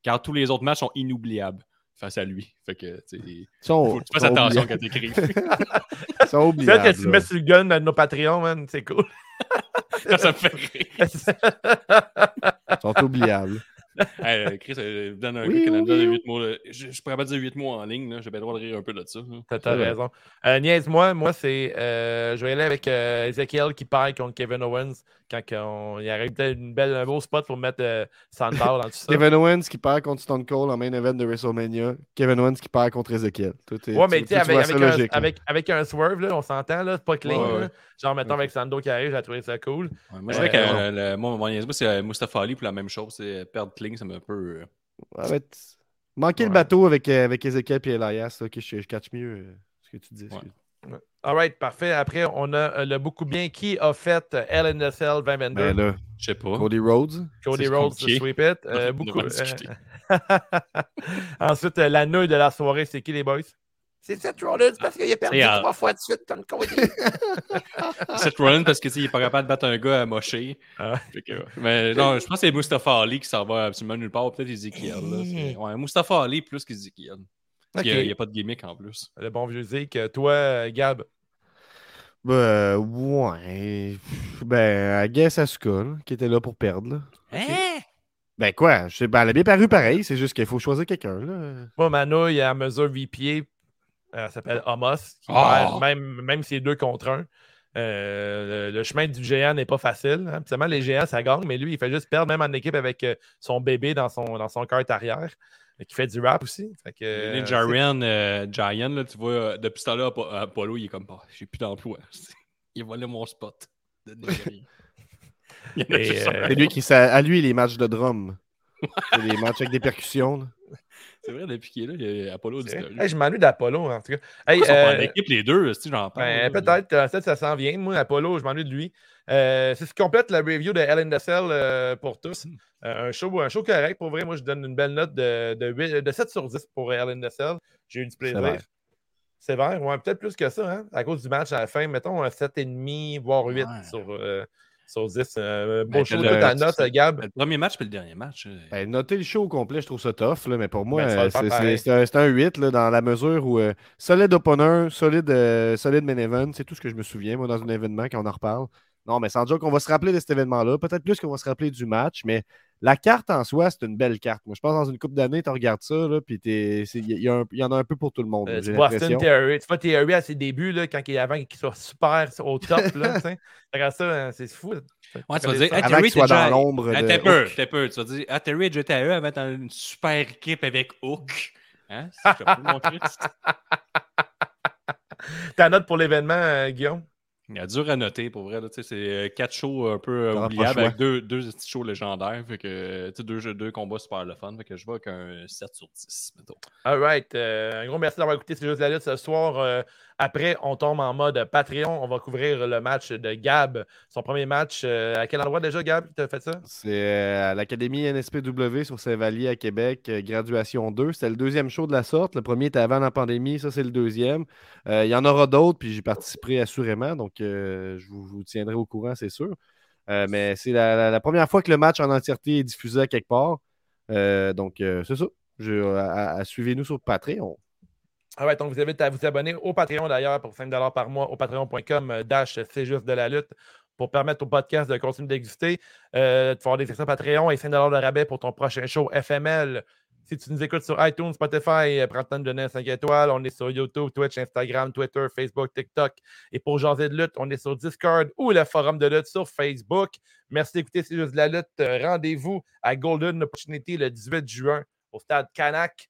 Car tous les autres matchs sont inoubliables face à lui. Fait que, tu faut que tu fasses attention quand t'écris. <laughs> <laughs> Ils sont oubliables. Celle que tu mets sur le gun de nos Patreons, man, c'est cool. <laughs> ça me fait rire. Ils sont oubliables. <laughs> Hey, euh, Chris, euh, donne un Oui, Canada oui, de oui. 8 mots. là. Je, je pourrais pas dire 8 mots en ligne. J'ai bien le droit de rire un peu de ça. T'as vrai. raison. Euh, Niaise-moi, moi, c'est. euh, je vais aller avec euh, Ezekiel qui perd contre Kevin Owens quand on, il arrive peut-être une belle, un beau spot pour mettre euh, Sandow dans tout <laughs> ça. Kevin Owens qui perd contre Stone Cold en main event de WrestleMania. Kevin Owens qui perd contre Ezekiel. Tout est- Ouais, mais tu- avec, avec, un, logique, avec, avec un swerve, là, on s'entend, là, c'est pas clean. Ouais, là. ouais. Genre, mettons, avec Sando qui arrive, j'ai trouvé ça cool. Ouais, moi, je Euh, que euh, le- moi, mon c'est euh, Mustafa Ali pour la même chose. C'est euh, perdre clean, ça m'a un peu. Ouais, manquer le bateau avec, avec Ezekiel et Elias, là, ok, je, je catch mieux euh, ce que tu dis. All right, parfait. Après, on a euh, le beaucoup bien qui a fait euh, LNSL 2022. Ben là, Je sais pas. Cody Rhodes. Cody Rhodes. Sweep It. Euh, beaucoup, euh, <laughs> Ensuite, euh, la nouille de la soirée, c'est qui les boys? C'est Seth Rollins parce qu'il a perdu euh, trois fois de suite comme Cody. <laughs> Seth Rollins parce que tu sais, il est pas capable de battre un gars à mocher. Ah. Mais non, je pense que c'est Mustafa Ali qui s'en va absolument nulle part. ou Peut-être Ezekiel. Là. Ouais, Mustafa Ali plus qu'Ezekiel. Ok. n'y a, pas de gimmick en plus. Le bon vieux Zeke. Toi, euh, Gab? Ben, euh, ouais. Ben, I guess Asuka, là, qui était là pour perdre. là. Hein? Ben quoi, je sais, ben, elle a bien paru pareil, c'est juste qu'il faut choisir quelqu'un. là. Moi, ma nouille, à mesure 8 pieds, euh, elle s'appelle Homos. Qui Ah! perd même, même si c'est deux contre un. Euh, le, le chemin du géant n'est pas facile. Hein. Les géants, ça gagne, mais lui, il fait juste perdre, même en équipe avec euh, son bébé dans son, dans son cart arrière, euh, qui fait du rap aussi. Fait que, euh, Ryan, euh, Giant, là, tu vois, euh, depuis ce temps-là, Apo- Apollo, il est comme, Ah, j'ai plus d'emploi. <laughs> Il volé mon spot. de <laughs> euh, C'est lui qui ça, à lui les matchs de drum. Les matchs avec des percussions. <laughs> C'est vrai, depuis qu'il est là, il y a Apollo disparu. Hey, je m'ennuie d'Apollo, en tout cas. Hey, ils sont pas euh, en équipe, les deux, si j'en parle? Ben, peut-être, peut-être ça s'en vient. Moi, Apollo, je m'ennuie de lui. Euh, c'est ce qui complète la review de Ellen Dessel euh, pour tous. Euh, un, show, un show correct. Pour vrai, moi, je donne une belle note de, de, huit- de 7 sur 10 pour Ellen Dessel. J'ai eu du plaisir. Sévère. Sévère, ouais, peut-être plus que ça, hein, à cause du match à la fin. Mettons un 7,5, voire 8 Ouais. sur, euh, sur 10. Euh, beau Ben, show, le- ta c'est- note, c'est- Gab. Le premier match puis le dernier match. euh, Ben, noter le show au complet, je trouve ça tough, là, mais pour moi, Ben, c'est- c'est c'est un, c'est un 8 là, dans la mesure où euh, solide opener, solide, euh, solide main event, c'est tout ce que je me souviens, moi, dans un événement, quand on en reparle. Non, mais sans dire qu'on va se rappeler de cet événement-là, peut-être plus qu'on va se rappeler du match, mais la carte en soi, c'est une belle carte. Moi, je pense dans une coupe d'années, tu regardes ça, là, puis t'es- il y, en a un peu pour tout le monde. Euh, tu vois Austin. Theory. Tu vois Theory à ses débuts, là, quand il, avant qu'il soit super au top. Là. <laughs> Regarde ça, hein, c'est fou. Ouais, tu vas dire, ah, Avant Terry soit déjà- dans l'ombre Ah, de Hook. t'as peur. Tu vas dire, ah, Terry et JTE avaient dans une super équipe avec Hook. Hein? C'est- Je peux montrer. <laughs> Ta note pour l'événement, euh, Guillaume? Il y a dur à noter pour vrai. là, tu sais, C'est euh, quatre shows un peu euh, oubliables avec deux, deux petits shows légendaires. Fait que, tu sais, deux, jeux- deux combats super le fun. Fait que je vois qu'un 7 sur 10. mettons. All right. euh, un gros merci d'avoir écouté C'est juste la lutte ce soir. Euh, après, on tombe en mode Patreon. On va couvrir le match de Gab. Son premier match. euh, à quel endroit déjà, Gab, tu as fait ça? C'est euh, à l'Académie NSPW sur Saint-Vallier à Québec, euh, graduation 2. C'était le deuxième show de la sorte. Le premier était avant la pandémie, ça c'est le deuxième. Il y en aura d'autres, puis j'y participerai assurément, donc je vous, tiendrai au courant, c'est sûr. Mais c'est la, première fois que le match en entièreté est diffusé à quelque part. Donc c'est ça. Suivez-nous sur Patreon. All right, donc, vous invite à vous abonner au Patreon d'ailleurs pour 5 par mois au patreon.com euh, dash c'est juste de la lutte pour permettre au podcast de continuer d'exister. Euh, tu vas avoir des sections Patreon et 5 de rabais pour ton prochain show FML Si tu nous écoutes sur iTunes, Spotify, euh, prends le temps de donner 5 étoiles. On est sur YouTube, Twitch, Instagram, Twitter, Facebook, TikTok. Et pour jaser de lutte, on est sur Discord ou le forum de lutte sur Facebook. Merci d'écouter C'est juste de la lutte. Euh, Rendez-vous à Golden Opportunity le 18 juin au stade Canac.